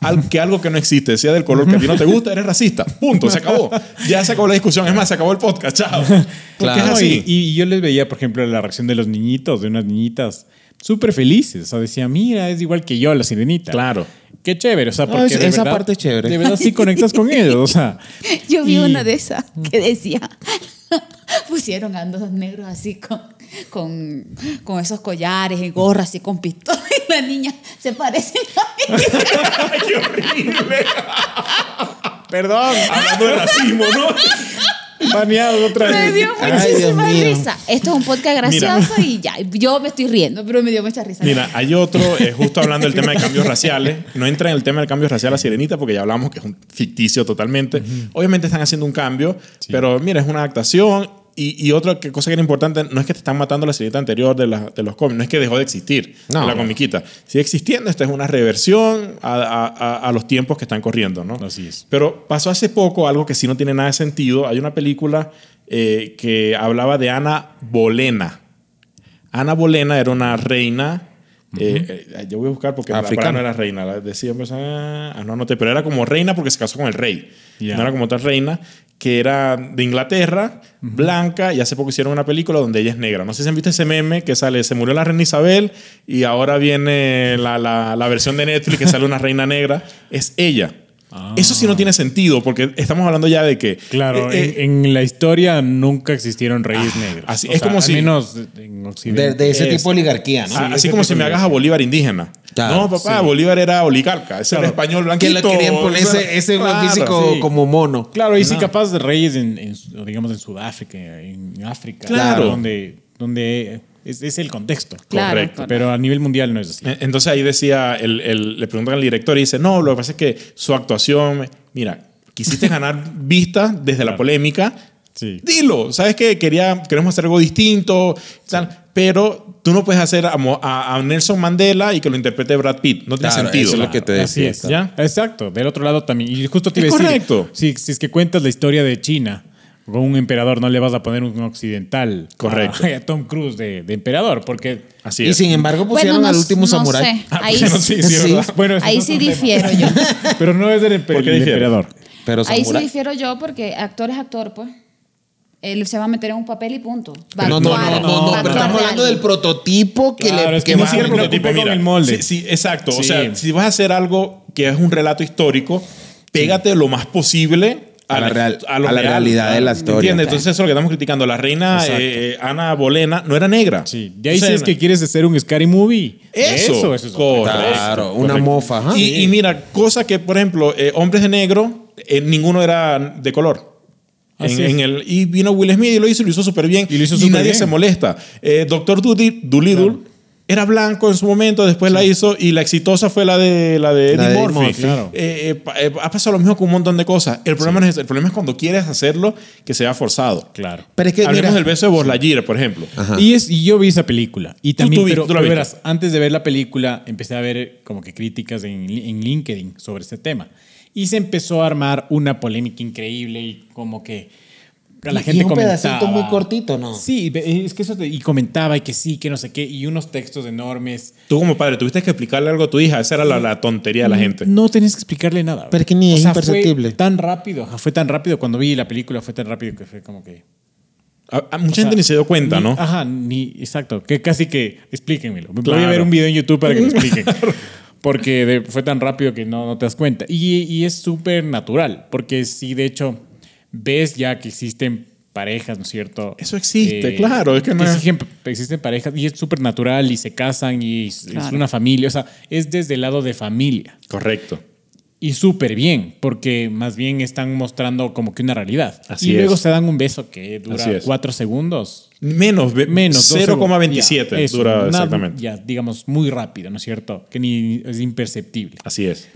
al- que algo que no existe sea del color que a ti no te gusta, eres racista. Punto, se acabó. Ya se acabó la discusión. Es más, se acabó el podcast. Chao. Porque es Claro. así. Y, y yo les veía, por ejemplo, la reacción de los niñitos, de unas niñitas súper felices. O sea, decía, mira, es igual que yo, la sirenita. Claro. Qué chévere, o sea, No, porque es- de esa verdad- parte es chévere. De verdad sí conectas con ellos, o sea. Yo vi Y- una de esas que decía, pusieron a dos negros así con, con, con esos collares y gorras así con pistola y la niña se parece a mí. ¡Qué horrible! Perdón, Hablando de racismo, ¿no? Baneado otra Me vez. dio Ay, Dios muchísima risa. Esto es un podcast gracioso y ya, yo me estoy riendo, pero me dio mucha risa. Mira, hay otro, eh, justo hablando del tema de cambios raciales. No entra en el tema del cambio racial la sirenita porque ya hablamos que es un ficticio totalmente. Obviamente están haciendo un cambio, pero mira, es una adaptación. Y, y otra cosa que era importante, no es que te están matando la sirenita anterior de, la- de los cómics, no es que dejó de existir No. la comiquita. Sigue existiendo, esta es una reversión a, a- a- a los tiempos que están corriendo, ¿no? Así es. Pero pasó hace poco algo que sí no tiene nada de sentido. Hay una película eh, que hablaba de Ana Bolena. Ana Bolena era una reina. Eh, eh, yo voy a buscar porque palabra no era reina. La decía, pues, ah, no pero era como reina porque se casó con el rey. Ya. No era como tal reina, que era de Inglaterra, blanca, y hace poco hicieron una película donde ella es negra. No sé si han visto ese meme que sale, se murió la reina Isabel y ahora viene la, la- la versión de Netflix que sale una reina negra. Es ella. Eso sí no tiene sentido porque estamos hablando ya de que... Claro, eh, eh, en, en la historia nunca existieron reyes negros. así, O es sea, como al si- menos en Occidente. De, de ese Es- tipo de oligarquía, ¿no? Ah, así ese como si me hagas a Bolívar indígena. Claro, no, papá, sí. Bolívar era oligarca. Ese era español que blanquito. le querían poner ese, ese claro, físico sí. como mono. Claro, y sí No. capaz de reyes en, en, digamos, en Sudáfrica, en África. Claro. Donde, donde es, es el contexto. Claro, Correcto. claro. Pero a nivel mundial no es así. Entonces ahí decía, el, el- le preguntan al director y dice, no, lo que pasa es que su actuación, mira, quisiste ganar vistas desde la polémica, Sí. dilo, sabes que quería, queremos hacer algo distinto, tal, pero tú no puedes hacer a, a- a Nelson Mandela y que lo interprete Brad Pitt, no tiene Claro, sentido. eso es lo que te Así decía. es. ¿Ya? Exacto. Del otro lado también. Y justo te iba a decir, correcto. Si, si es que cuentas la historia de China con un emperador, no le vas a poner un occidental Correcto. a, a Tom Cruise de, de emperador, porque... Así Y es. sin embargo pusieron no, al último no samurái. sé. Ah, Ahí, pusieron, sí, sí, Sí. Bueno, ahí es sí difiero yo. Pero no es del emperador. Pero Ahí sí difiero yo porque actor es actor, pues. Él se va a meter en un papel y punto. Va a No, no, actuar- no, no, no, pero estamos de hablando del prototipo que Claro, le es que que ni va- siquiera el prototipo, con el molde. Sí, sí, exacto. O sea, si vas a hacer algo que es un relato histórico, pégate lo más posible A la real- a, lo a la real, realidad de la ¿me historia. ¿Entiendes? Entonces, eso es lo que estamos criticando. La reina Exacto. eh, Ana Bolena no era negra. Sí, de ahí O sea, si es que quieres hacer un Scary Movie. Eso, eso, eso es correcto. Claro, una correcto. mofa, ajá. Y, y mira, cosa que, por ejemplo, eh, hombres de negro, eh, ninguno era de color. En, Así es. en el, y vino Will Smith y lo hizo, y lo hizo súper bien. Y lo hizo y súper nadie bien. se molesta. Eh, Doctor Doolittle Doolittle era blanco en su momento, después la hizo y la exitosa fue la de, la de Eddie La de Eddie Murphy. Murphy, claro. Eh, eh, eh, ha pasado lo mismo con un montón de cosas. El problema, no es, el problema es cuando quieres hacerlo que sea forzado. Claro. Pero es que Hablemos mira, del beso de Lightyear, por ejemplo. Ajá. Y, es, y yo vi esa película. Y también, tú vi- pero, tú la pero verás, antes de ver la película, empecé a ver como que críticas en, en LinkedIn sobre este tema. Y se empezó a armar una polémica increíble y como que la Y- gente y un comentaba. pedacito muy cortito, ¿no? Sí, es que eso te- y comentaba y que sí, que no sé qué, y unos textos enormes. Tú como padre, tuviste que explicarle algo a tu hija. Esa era la, la tontería de la gente. No tenías que explicarle nada. Pero es que ni es fue imperceptible. tan rápido, fue tan rápido cuando vi la película, fue tan rápido que fue como que. A- a mucha O sea, gente ni se dio cuenta, ni- ¿no? Ajá, ni, exacto. Que casi que explíquenmelo. Voy Claro. a ver un video en YouTube para que me expliquen. Porque de- fue tan rápido que no, no te das cuenta. Y, y es súper natural, porque si de hecho ves ya que existen parejas, ¿no es cierto? Eso existe, claro, es que no existen, existen parejas y es súper natural y se casan y es, es Claro. una familia. O sea, es desde el lado de familia. Correcto. Y súper bien, porque más bien están mostrando como que una realidad. Así y luego se dan un beso que dura cuatro segundos. Menos, Menos. dos 0,27 segundos. Ya, eso, dura nada, exactamente. Ya, digamos, muy rápido, ¿no es cierto? Que ni es imperceptible. Así es.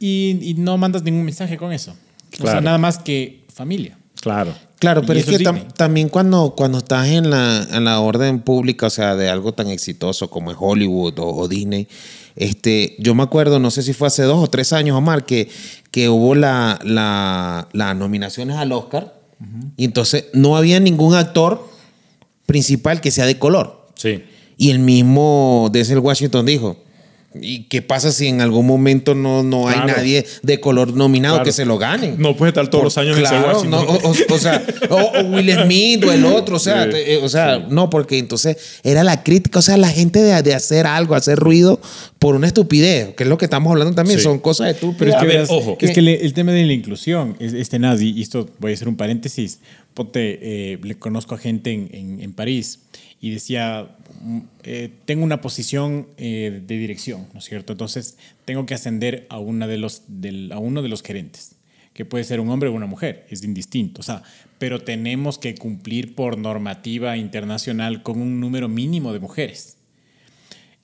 Y, y no mandas ningún mensaje con eso. O sea, Claro. nada más que familia. Claro. Claro, pero es que tam- también cuando, cuando estás en la, en la orden pública, o sea, de algo tan exitoso como es Hollywood o, o Disney, este, yo me acuerdo, no sé si fue hace dos o tres años, Omar, que, que hubo la, la- las nominaciones al Oscar y entonces no había ningún actor principal que sea de color. Sí. Y el mismo Denzel Washington dijo, ¿Y qué pasa si en algún momento no, no hay Claro. nadie de color nominado Claro. que se lo gane? No puede estar todos Por- los años en claro, Oscar, no, o, o- o sea, o, o Will Smith o el otro, o sea, Sí, te- eh, o sea, no, porque entonces era la crítica, o sea, la gente de, de hacer algo, hacer ruido por una estupidez, que es lo que estamos hablando también, Sí. son cosas estúpidas. Pero es A que, verás, ojo. es que le- el tema de la inclusión es, es tenaz, y esto voy a hacer un paréntesis. Ponte, eh, le conozco a gente en, en- en París y decía, mm, eh, tengo una posición eh, de dirección, ¿no es cierto? Entonces tengo que ascender a, una de los, del- a uno de los gerentes, que puede ser un hombre o una mujer, es indistinto. O sea, pero tenemos que cumplir por normativa internacional con un número mínimo de mujeres.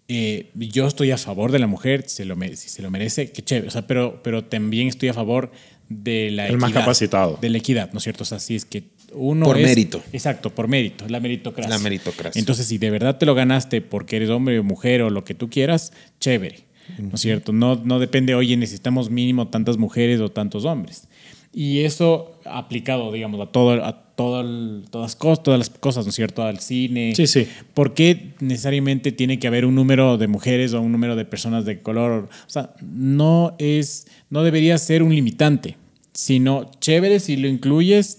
Eh, yo estoy a favor de la mujer, se lo si se lo merece, qué chévere. O sea, pero, pero también estoy a favor de la El más equidad, capacitado. De la equidad, ¿no es cierto? O sea, si es que uno Por es- mérito. Exacto, por mérito, la meritocracia. La meritocracia. Entonces, si de verdad te lo ganaste porque eres hombre o mujer o lo que tú quieras, chévere, ¿no es cierto? No, no depende, oye, necesitamos mínimo tantas mujeres o tantos hombres. Y eso aplicado, digamos, a todo, a todo el- todas, cos- todas las cosas, ¿no es cierto? Al cine. Sí, sí. ¿Por qué necesariamente tiene que haber un número de mujeres o un número de personas de color? O sea, no es, no debería ser un limitante, sino chévere si lo incluyes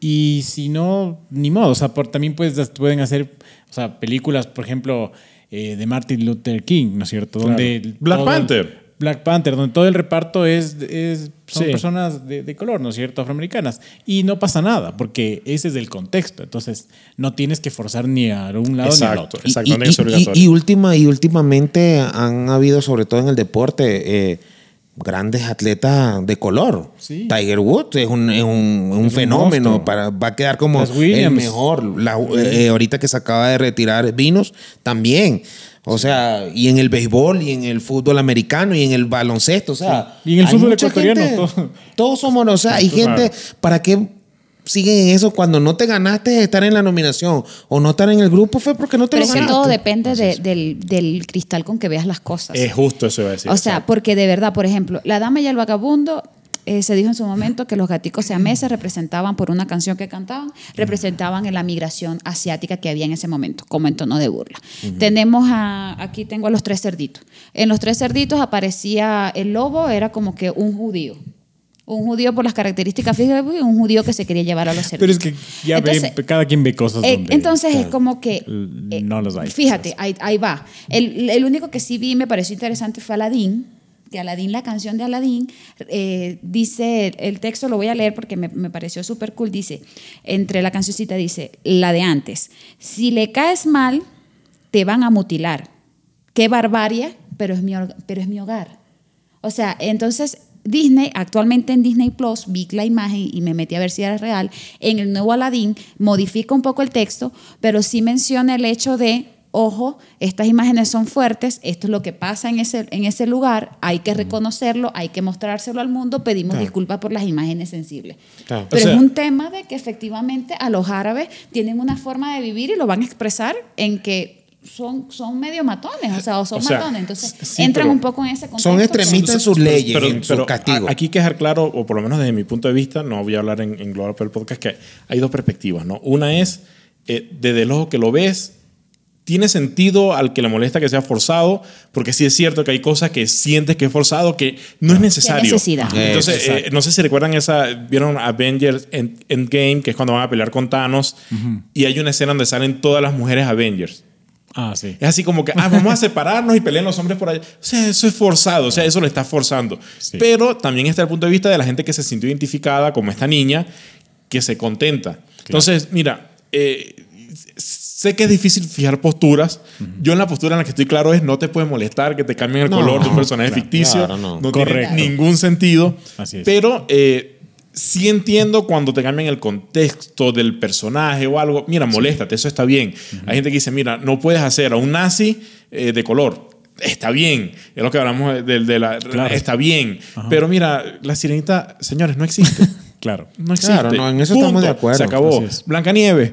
y si no, ni modo. O sea, por, también puedes, pueden hacer, o sea, películas, por ejemplo, eh, de Martin Luther King, ¿no es cierto? Donde Black el- Panther. Black Panther, donde todo el reparto es, es son Sí. personas de, de color, ¿no es cierto? Afroamericanas. Y no pasa nada, porque ese es el contexto. Entonces, no tienes que forzar ni a un lado ni al otro. Y- Exacto, y, no tiene que ser y- obligatorio. y última, y últimamente han habido, sobre todo en el deporte, eh, grandes atletas de color. Sí. Tiger Woods es un, es un- un fenómeno. Para, va a quedar como el mejor. La- eh, eh, ahorita que se acaba de retirar Vinos, también. O sea, y en el béisbol, y en el fútbol americano, y en el baloncesto. O sea, Sí. Y en el fútbol ecuatoriano, gente- todo. Todos somos, o sea, hay Claro. gente, ¿para qué siguen en eso? Cuando no te ganaste estar en la nominación o no estar en el grupo fue porque no te Pero lo es que ganaste. todo depende de- del, del cristal con que veas las cosas. Es justo eso iba a decir. o sea, porque de verdad, por ejemplo, La Dama y el Vagabundo eh, se dijo en su momento que los gaticos siameses representaban, por una canción que cantaban, representaban en la migración asiática que había en ese momento, como en tono de burla. Tenemos a, aquí tengo a los tres cerditos. En los tres cerditos aparecía el lobo, era como que un judío. Un judío por las características físicas y un judío que se quería llevar a los cerditos. Pero es que ya ve- Entonces, cada quien ve cosas eh, donde- entonces es como que... eh, no los hay. Fíjate, ahí, ahí va. El, el único que sí vi y me pareció interesante fue Aladín. Que Aladín, la canción de Aladín, eh, dice, el texto lo voy a leer porque me, me pareció súper cool, dice, entre la cancioncita dice, la de antes, si le caes mal, te van a mutilar. Qué barbarie, pero es mi, pero es mi hogar. O sea, entonces Disney, actualmente en Disney Plus, vi la imagen y me metí a ver si era real. En el nuevo Aladdin modifica un poco el texto, pero sí menciona el hecho de, ojo, estas imágenes son fuertes, esto es lo que pasa en ese, en ese lugar, hay que reconocerlo, hay que mostrárselo al mundo, pedimos disculpas por las imágenes sensibles. Claro. Pero O sea- es un tema de que efectivamente a los árabes tienen una forma de vivir y lo van a expresar en que son, son medio matones, o sea, o son O sea, matones. Entonces, sí, entran un poco en ese contexto. Son extremistas en sus leyes, Pero, en sus castigos. a- aquí hay que dejar claro, o por lo menos desde mi punto de vista, no voy a hablar en, en global el podcast, que hay dos perspectivas, ¿no? Una es, eh, desde el ojo que lo ves, tiene sentido al que le molesta que sea forzado, porque sí es cierto que hay cosas que sientes que es forzado, que no es necesario. necesidad. Entonces, Exacto. eh, no sé si recuerdan esa, vieron Avengers End- Endgame, que es cuando van a pelear con Thanos, y hay una escena donde salen todas las mujeres Avengers. Ah, sí. Es así como que, ah, vamos a separarnos y pelean los hombres por allá. O sea, eso es forzado, o sea, eso lo está forzando. Sí. Pero también está el punto de vista de la gente que se sintió identificada, como esta niña, que se contenta. Entonces, mira, eh, sé que es difícil fijar posturas. Yo en la postura en la que estoy claro es no te puede molestar que te cambien el No, color de un personaje claro, ficticio. claro, no. no Correcto. tiene ningún sentido. Así es. Pero eh, sí entiendo cuando te cambian el contexto del personaje o algo. Mira, moléstate, eso está bien. Hay gente que dice, mira, no puedes hacer a un nazi eh, de color. Está bien, es lo que hablamos de, de la... Claro. Está bien. Pero mira, la sirenita, señores, no existe. Claro. No existe. Claro, no, en eso estamos de acuerdo. Se acabó. Blancanieves,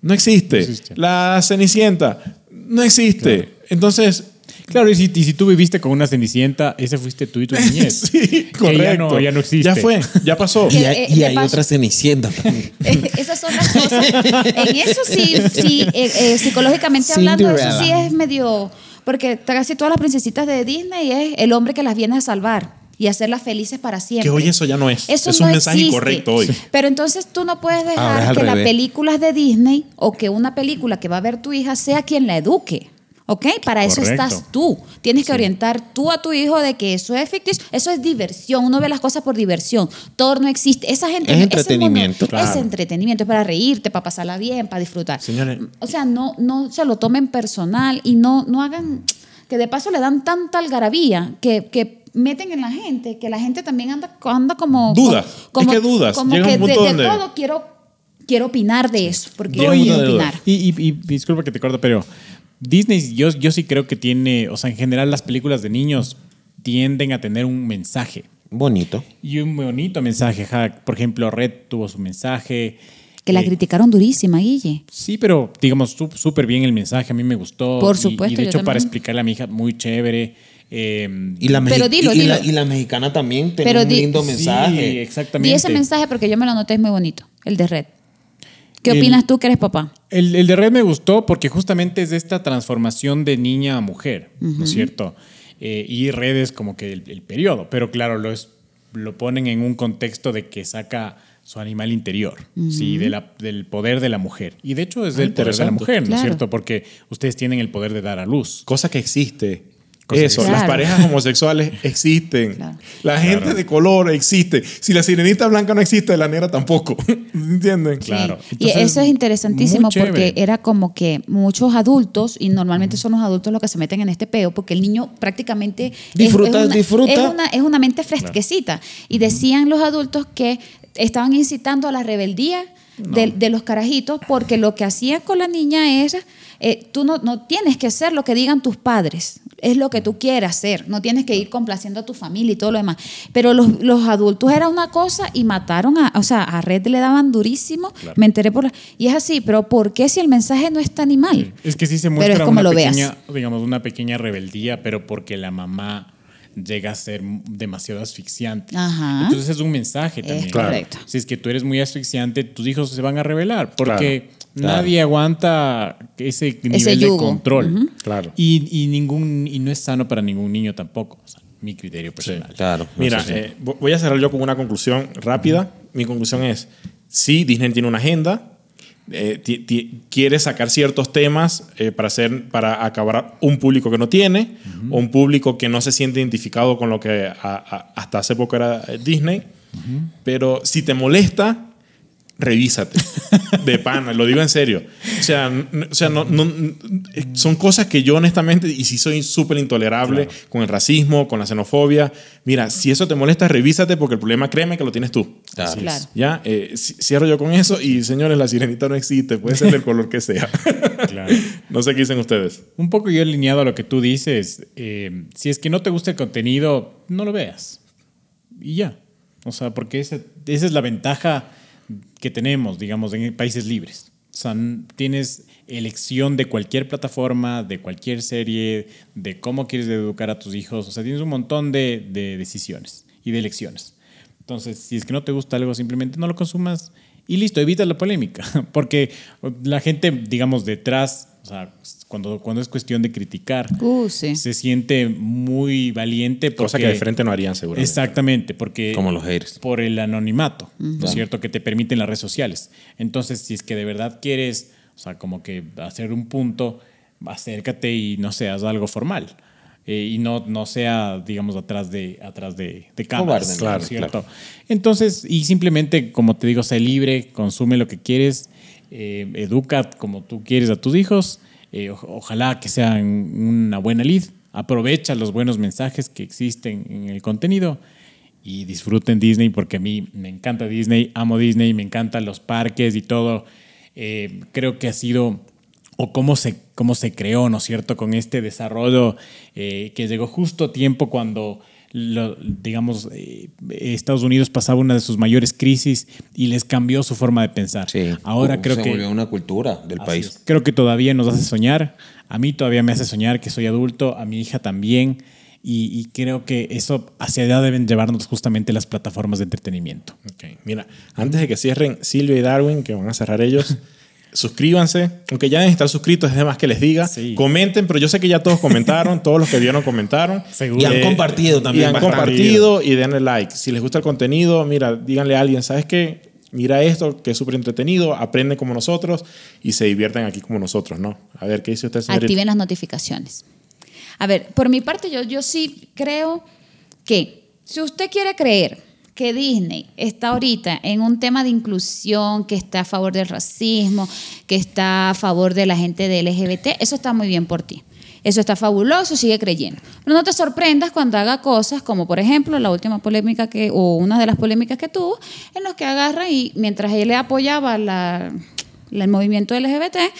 no existe. No existe. La Cenicienta, no existe. Entonces, Claro, y si, y si tú viviste con una cenicienta, ese fuiste tú y tu niñez. sí, correcto. ya no- ya no existe. Ya fue, ya pasó. Y hay, eh, y hay paso- otra cenicienta también. Esas son las cosas. En eso sí, sí eh, eh, psicológicamente hablando, eso sí es medio Porque casi todas las princesitas de Disney es el hombre que las viene a salvar y hacerlas felices para siempre. Que hoy eso ya no es. Eso es no un mensaje existe. incorrecto hoy. Pero entonces tú no puedes dejar que las revés. películas de Disney o que una película que va a ver tu hija sea quien la eduque. ¿Ok? Para eso estás tú. Tienes que orientar tú a tu hijo de que eso es ficticio, eso es diversión. Uno ve las cosas por diversión. Thor no existe. Esa gente Es ese entretenimiento. mono- Claro. Es entretenimiento, es para reírte, para pasarla bien, para disfrutar. Señores. O sea, no, no se lo tomen personal y no, no hagan. Que de paso le dan tanta algarabía que, que meten en la gente, que la gente también anda, anda como. Dudas. Como, Es que dudas. Como Llega un que punto de, de donde- todo quiero, quiero opinar de eso. Porque punto de opinar. Y, y- y disculpa que te corto, pero Disney, yo, yo sí creo que tiene, o sea, en general las películas de niños tienden a tener un mensaje. Bonito. Y un bonito mensaje. ajá. Por ejemplo, Red tuvo su mensaje. Que la Eh, criticaron durísima, Guille. Sí, pero digamos, sú- súper bien el mensaje, a mí me gustó. Por Y- supuesto, Y, de hecho, para explicarle a mi hija, muy chévere. Eh, Y la, Pero dilo, y, y la, dilo. y la mexicana también tiene Pero un lindo sí, mensaje. exactamente. Di ese mensaje porque yo me lo anoté, es muy bonito. El de Red. ¿Qué El- opinas tú que eres papá? El, el de Red me gustó porque justamente es de esta transformación de niña a mujer, ¿no es cierto? Eh, y Red es como que el, el periodo, pero claro, lo, es, lo ponen en un contexto de que saca su animal interior, ¿sí? De la- del poder de la mujer. Y de hecho es Ah, del poder de la mujer, ¿no es Claro. cierto? Porque ustedes tienen el poder de dar a luz. Cosa que existe. Eso, las parejas homosexuales existen. Claro. La gente de color existe. Si la sirenita blanca no existe, la negra tampoco. ¿Entienden? Claro. Entonces, y eso es interesantísimo porque era como que muchos adultos, y normalmente son los adultos los que se meten en este peo, porque el niño prácticamente es- Disfruta, es, una, disfruta. Es una, es una mente fresquecita. Y decían los adultos que estaban incitando a la rebeldía de, de los carajitos porque lo que hacían con la niña era, eh, tú no, no tienes que hacer lo que digan tus padres, es lo que tú quieras hacer, no tienes que ir complaciendo a tu familia y todo lo demás. Pero los, los adultos era una cosa y mataron a, o sea, a Red le daban durísimo, me enteré por la- y es así, pero ¿por qué si el mensaje no está animal? Es que sí se Pero muestra es como una lo pequeña, veas. digamos, una pequeña rebeldía, pero porque la mamá llega a ser demasiado asfixiante. Ajá. Entonces es un mensaje también. Claro. correcto. Si es que tú eres muy asfixiante, tus hijos se van a rebelar porque Claro. Nadie aguanta ese nivel de control. Claro. Y, y ningún y no es sano para ningún niño tampoco. O sea, mi criterio personal. Claro. Mira, sí. eh, vo- voy a cerrar yo con una conclusión rápida. Mi conclusión es, sí, Disney tiene una agenda, eh, quiere sacar ciertos temas eh, para, hacer, para acabar un público que no tiene, o un público que no se siente identificado con lo que a- a- hasta hace poco era Disney. Pero si te molesta, revísate. De pana, lo digo en serio. O sea, o sea no, son cosas que yo honestamente, y si soy súper intolerable con el racismo, con la xenofobia, mira, si eso te molesta, revísate porque el problema, créeme que lo tienes tú. Claro. Claro. Ya, Eh, ci- cierro yo con eso y señores, la sirenita no existe, puede ser del color que sea. Claro. no sé qué dicen ustedes. Un poco yo alineado a lo que tú dices, eh, si es que no te gusta el contenido, no lo veas. Y ya. O sea, porque esa, esa es la ventaja que tenemos, digamos, en países libres. O sea, tienes elección de cualquier plataforma, de cualquier serie, de cómo quieres educar a tus hijos. O sea, tienes un montón de, de decisiones y de elecciones. Entonces, si es que no te gusta algo, simplemente no lo consumas y listo, evita la polémica. Porque la gente, digamos, detrás, o sea, cuando, cuando es cuestión de criticar, Uh, sí. se siente muy valiente. Porque, Cosa que de frente no harían seguramente. Exactamente, porque Como los haters. por el anonimato, ¿no es cierto?, que te permiten las redes sociales. Entonces, si es que de verdad quieres, o sea, como que hacer un punto, acércate y no seas algo formal. Eh, y no, no sea, digamos, atrás de, atrás de, de cámaras. Cobarde, ¿no es claro, ¿cierto? Entonces, y simplemente, como te digo, sé libre, consume lo que quieres, eh, educa como tú quieres a tus hijos. Eh, ojalá que sean una buena lid. Aprovecha los buenos mensajes que existen en el contenido y disfruten Disney porque a mí me encanta Disney, amo Disney, me encantan los parques y todo. Eh, creo que ha sido, o cómo se, cómo se creó, ¿no es cierto?, con este desarrollo eh, que llegó justo a tiempo cuando, lo- digamos, eh, Estados Unidos pasaba una de sus mayores crisis y les cambió su forma de pensar. Sí. Ahora Uh, creo se que... volvió una cultura del país. es. Creo que todavía nos hace soñar. A mí todavía me hace soñar que soy adulto, a mi hija también. Y, y creo que eso hacia allá deben llevarnos justamente las plataformas de entretenimiento. Ok, Mira, antes de que cierren Silvia y Darwin, que van a cerrar ellos, suscríbanse. Aunque ya deben estar suscritos, es de más que les diga. Sí. Comenten, pero yo sé que ya todos comentaron, todos los que vieron comentaron. Seguro. Y han compartido también Y han bastante. compartido y denle like. Si les gusta el contenido, mira, díganle a alguien, ¿sabes qué? Mira esto, que es súper entretenido, aprenden como nosotros y se divierten aquí como nosotros, ¿no? A ver, ¿qué dice usted, señorita? Activen las notificaciones. A ver, por mi parte, yo, yo sí creo que si usted quiere creer que Disney está ahorita en un tema de inclusión, que está a favor del racismo, que está a favor de la gente de LGBT, eso está muy bien por ti. Eso está fabuloso, sigue creyendo. Pero no te sorprendas cuando haga cosas como, por ejemplo, la última polémica que, o una de las polémicas que tuvo, en los que agarra y mientras él le apoyaba la, el movimiento LGBT, eh,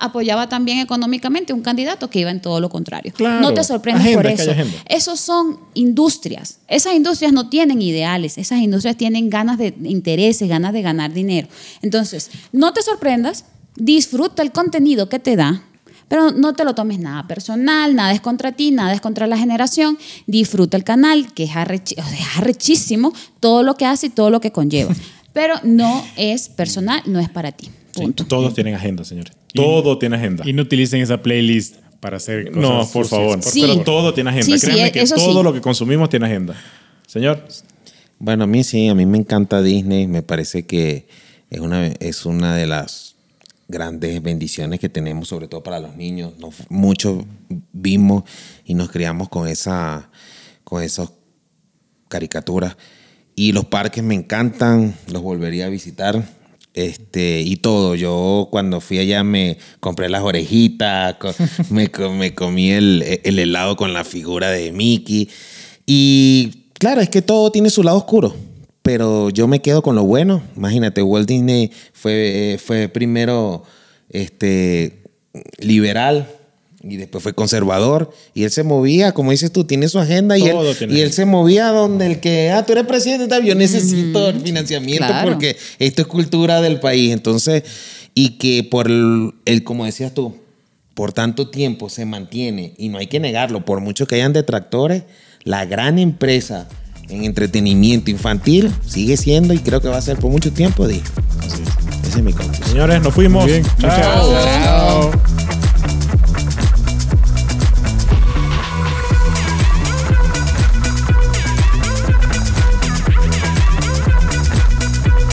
apoyaba también económicamente un candidato que iba en todo lo contrario. Claro. No te sorprendas Agenda, por eso. Esos son industrias. Esas industrias no tienen ideales. Esas industrias tienen ganas de intereses, ganas de ganar dinero. Entonces, no te sorprendas, disfruta el contenido que te da. Pero no te lo tomes nada personal, nada es contra ti, nada es contra la generación. Disfruta el canal, que es, arrechi- o sea, es arrechísimo todo lo que hace y todo lo que conlleva. Pero no es personal, no es para ti. Punto. todos tienen agenda, señores. Todo tiene agenda. Y no utilicen esa playlist para hacer cosas No, por sucias, favor. Sí. Pero todo tiene agenda. Sí, sí, Créanme que todo sí. lo que consumimos tiene agenda. Señor, Bueno, a mí sí, a mí me encanta Disney. Me parece que es una, es una de las grandes bendiciones que tenemos, sobre todo para los niños. Nos- muchos vimos y nos criamos con esa, con esas caricaturas. Y los parques me encantan, los volvería a visitar. Este, y todo, yo cuando fui allá me compré las orejitas, me comí el, el helado con la figura de Mickey. Y claro, es que todo tiene su lado oscuro, pero yo me quedo con lo bueno. Imagínate, Walt Disney fue, eh, fue primero este, liberal y después fue conservador y él se movía, como dices tú, tiene su agenda y él, y él se movía donde el que, ah, tú eres presidente, tal, yo necesito el financiamiento claro. porque esto es cultura del país. Entonces, y que por el, el, como decías tú, por tanto tiempo se mantiene, y no hay que negarlo, por mucho que hayan detractores, la gran empresa en entretenimiento infantil sigue siendo y creo que va a ser por mucho tiempo Disney. Ese es mi conclusión. señores, nos fuimos. Muy bien. Chao. Muchas gracias. Chao.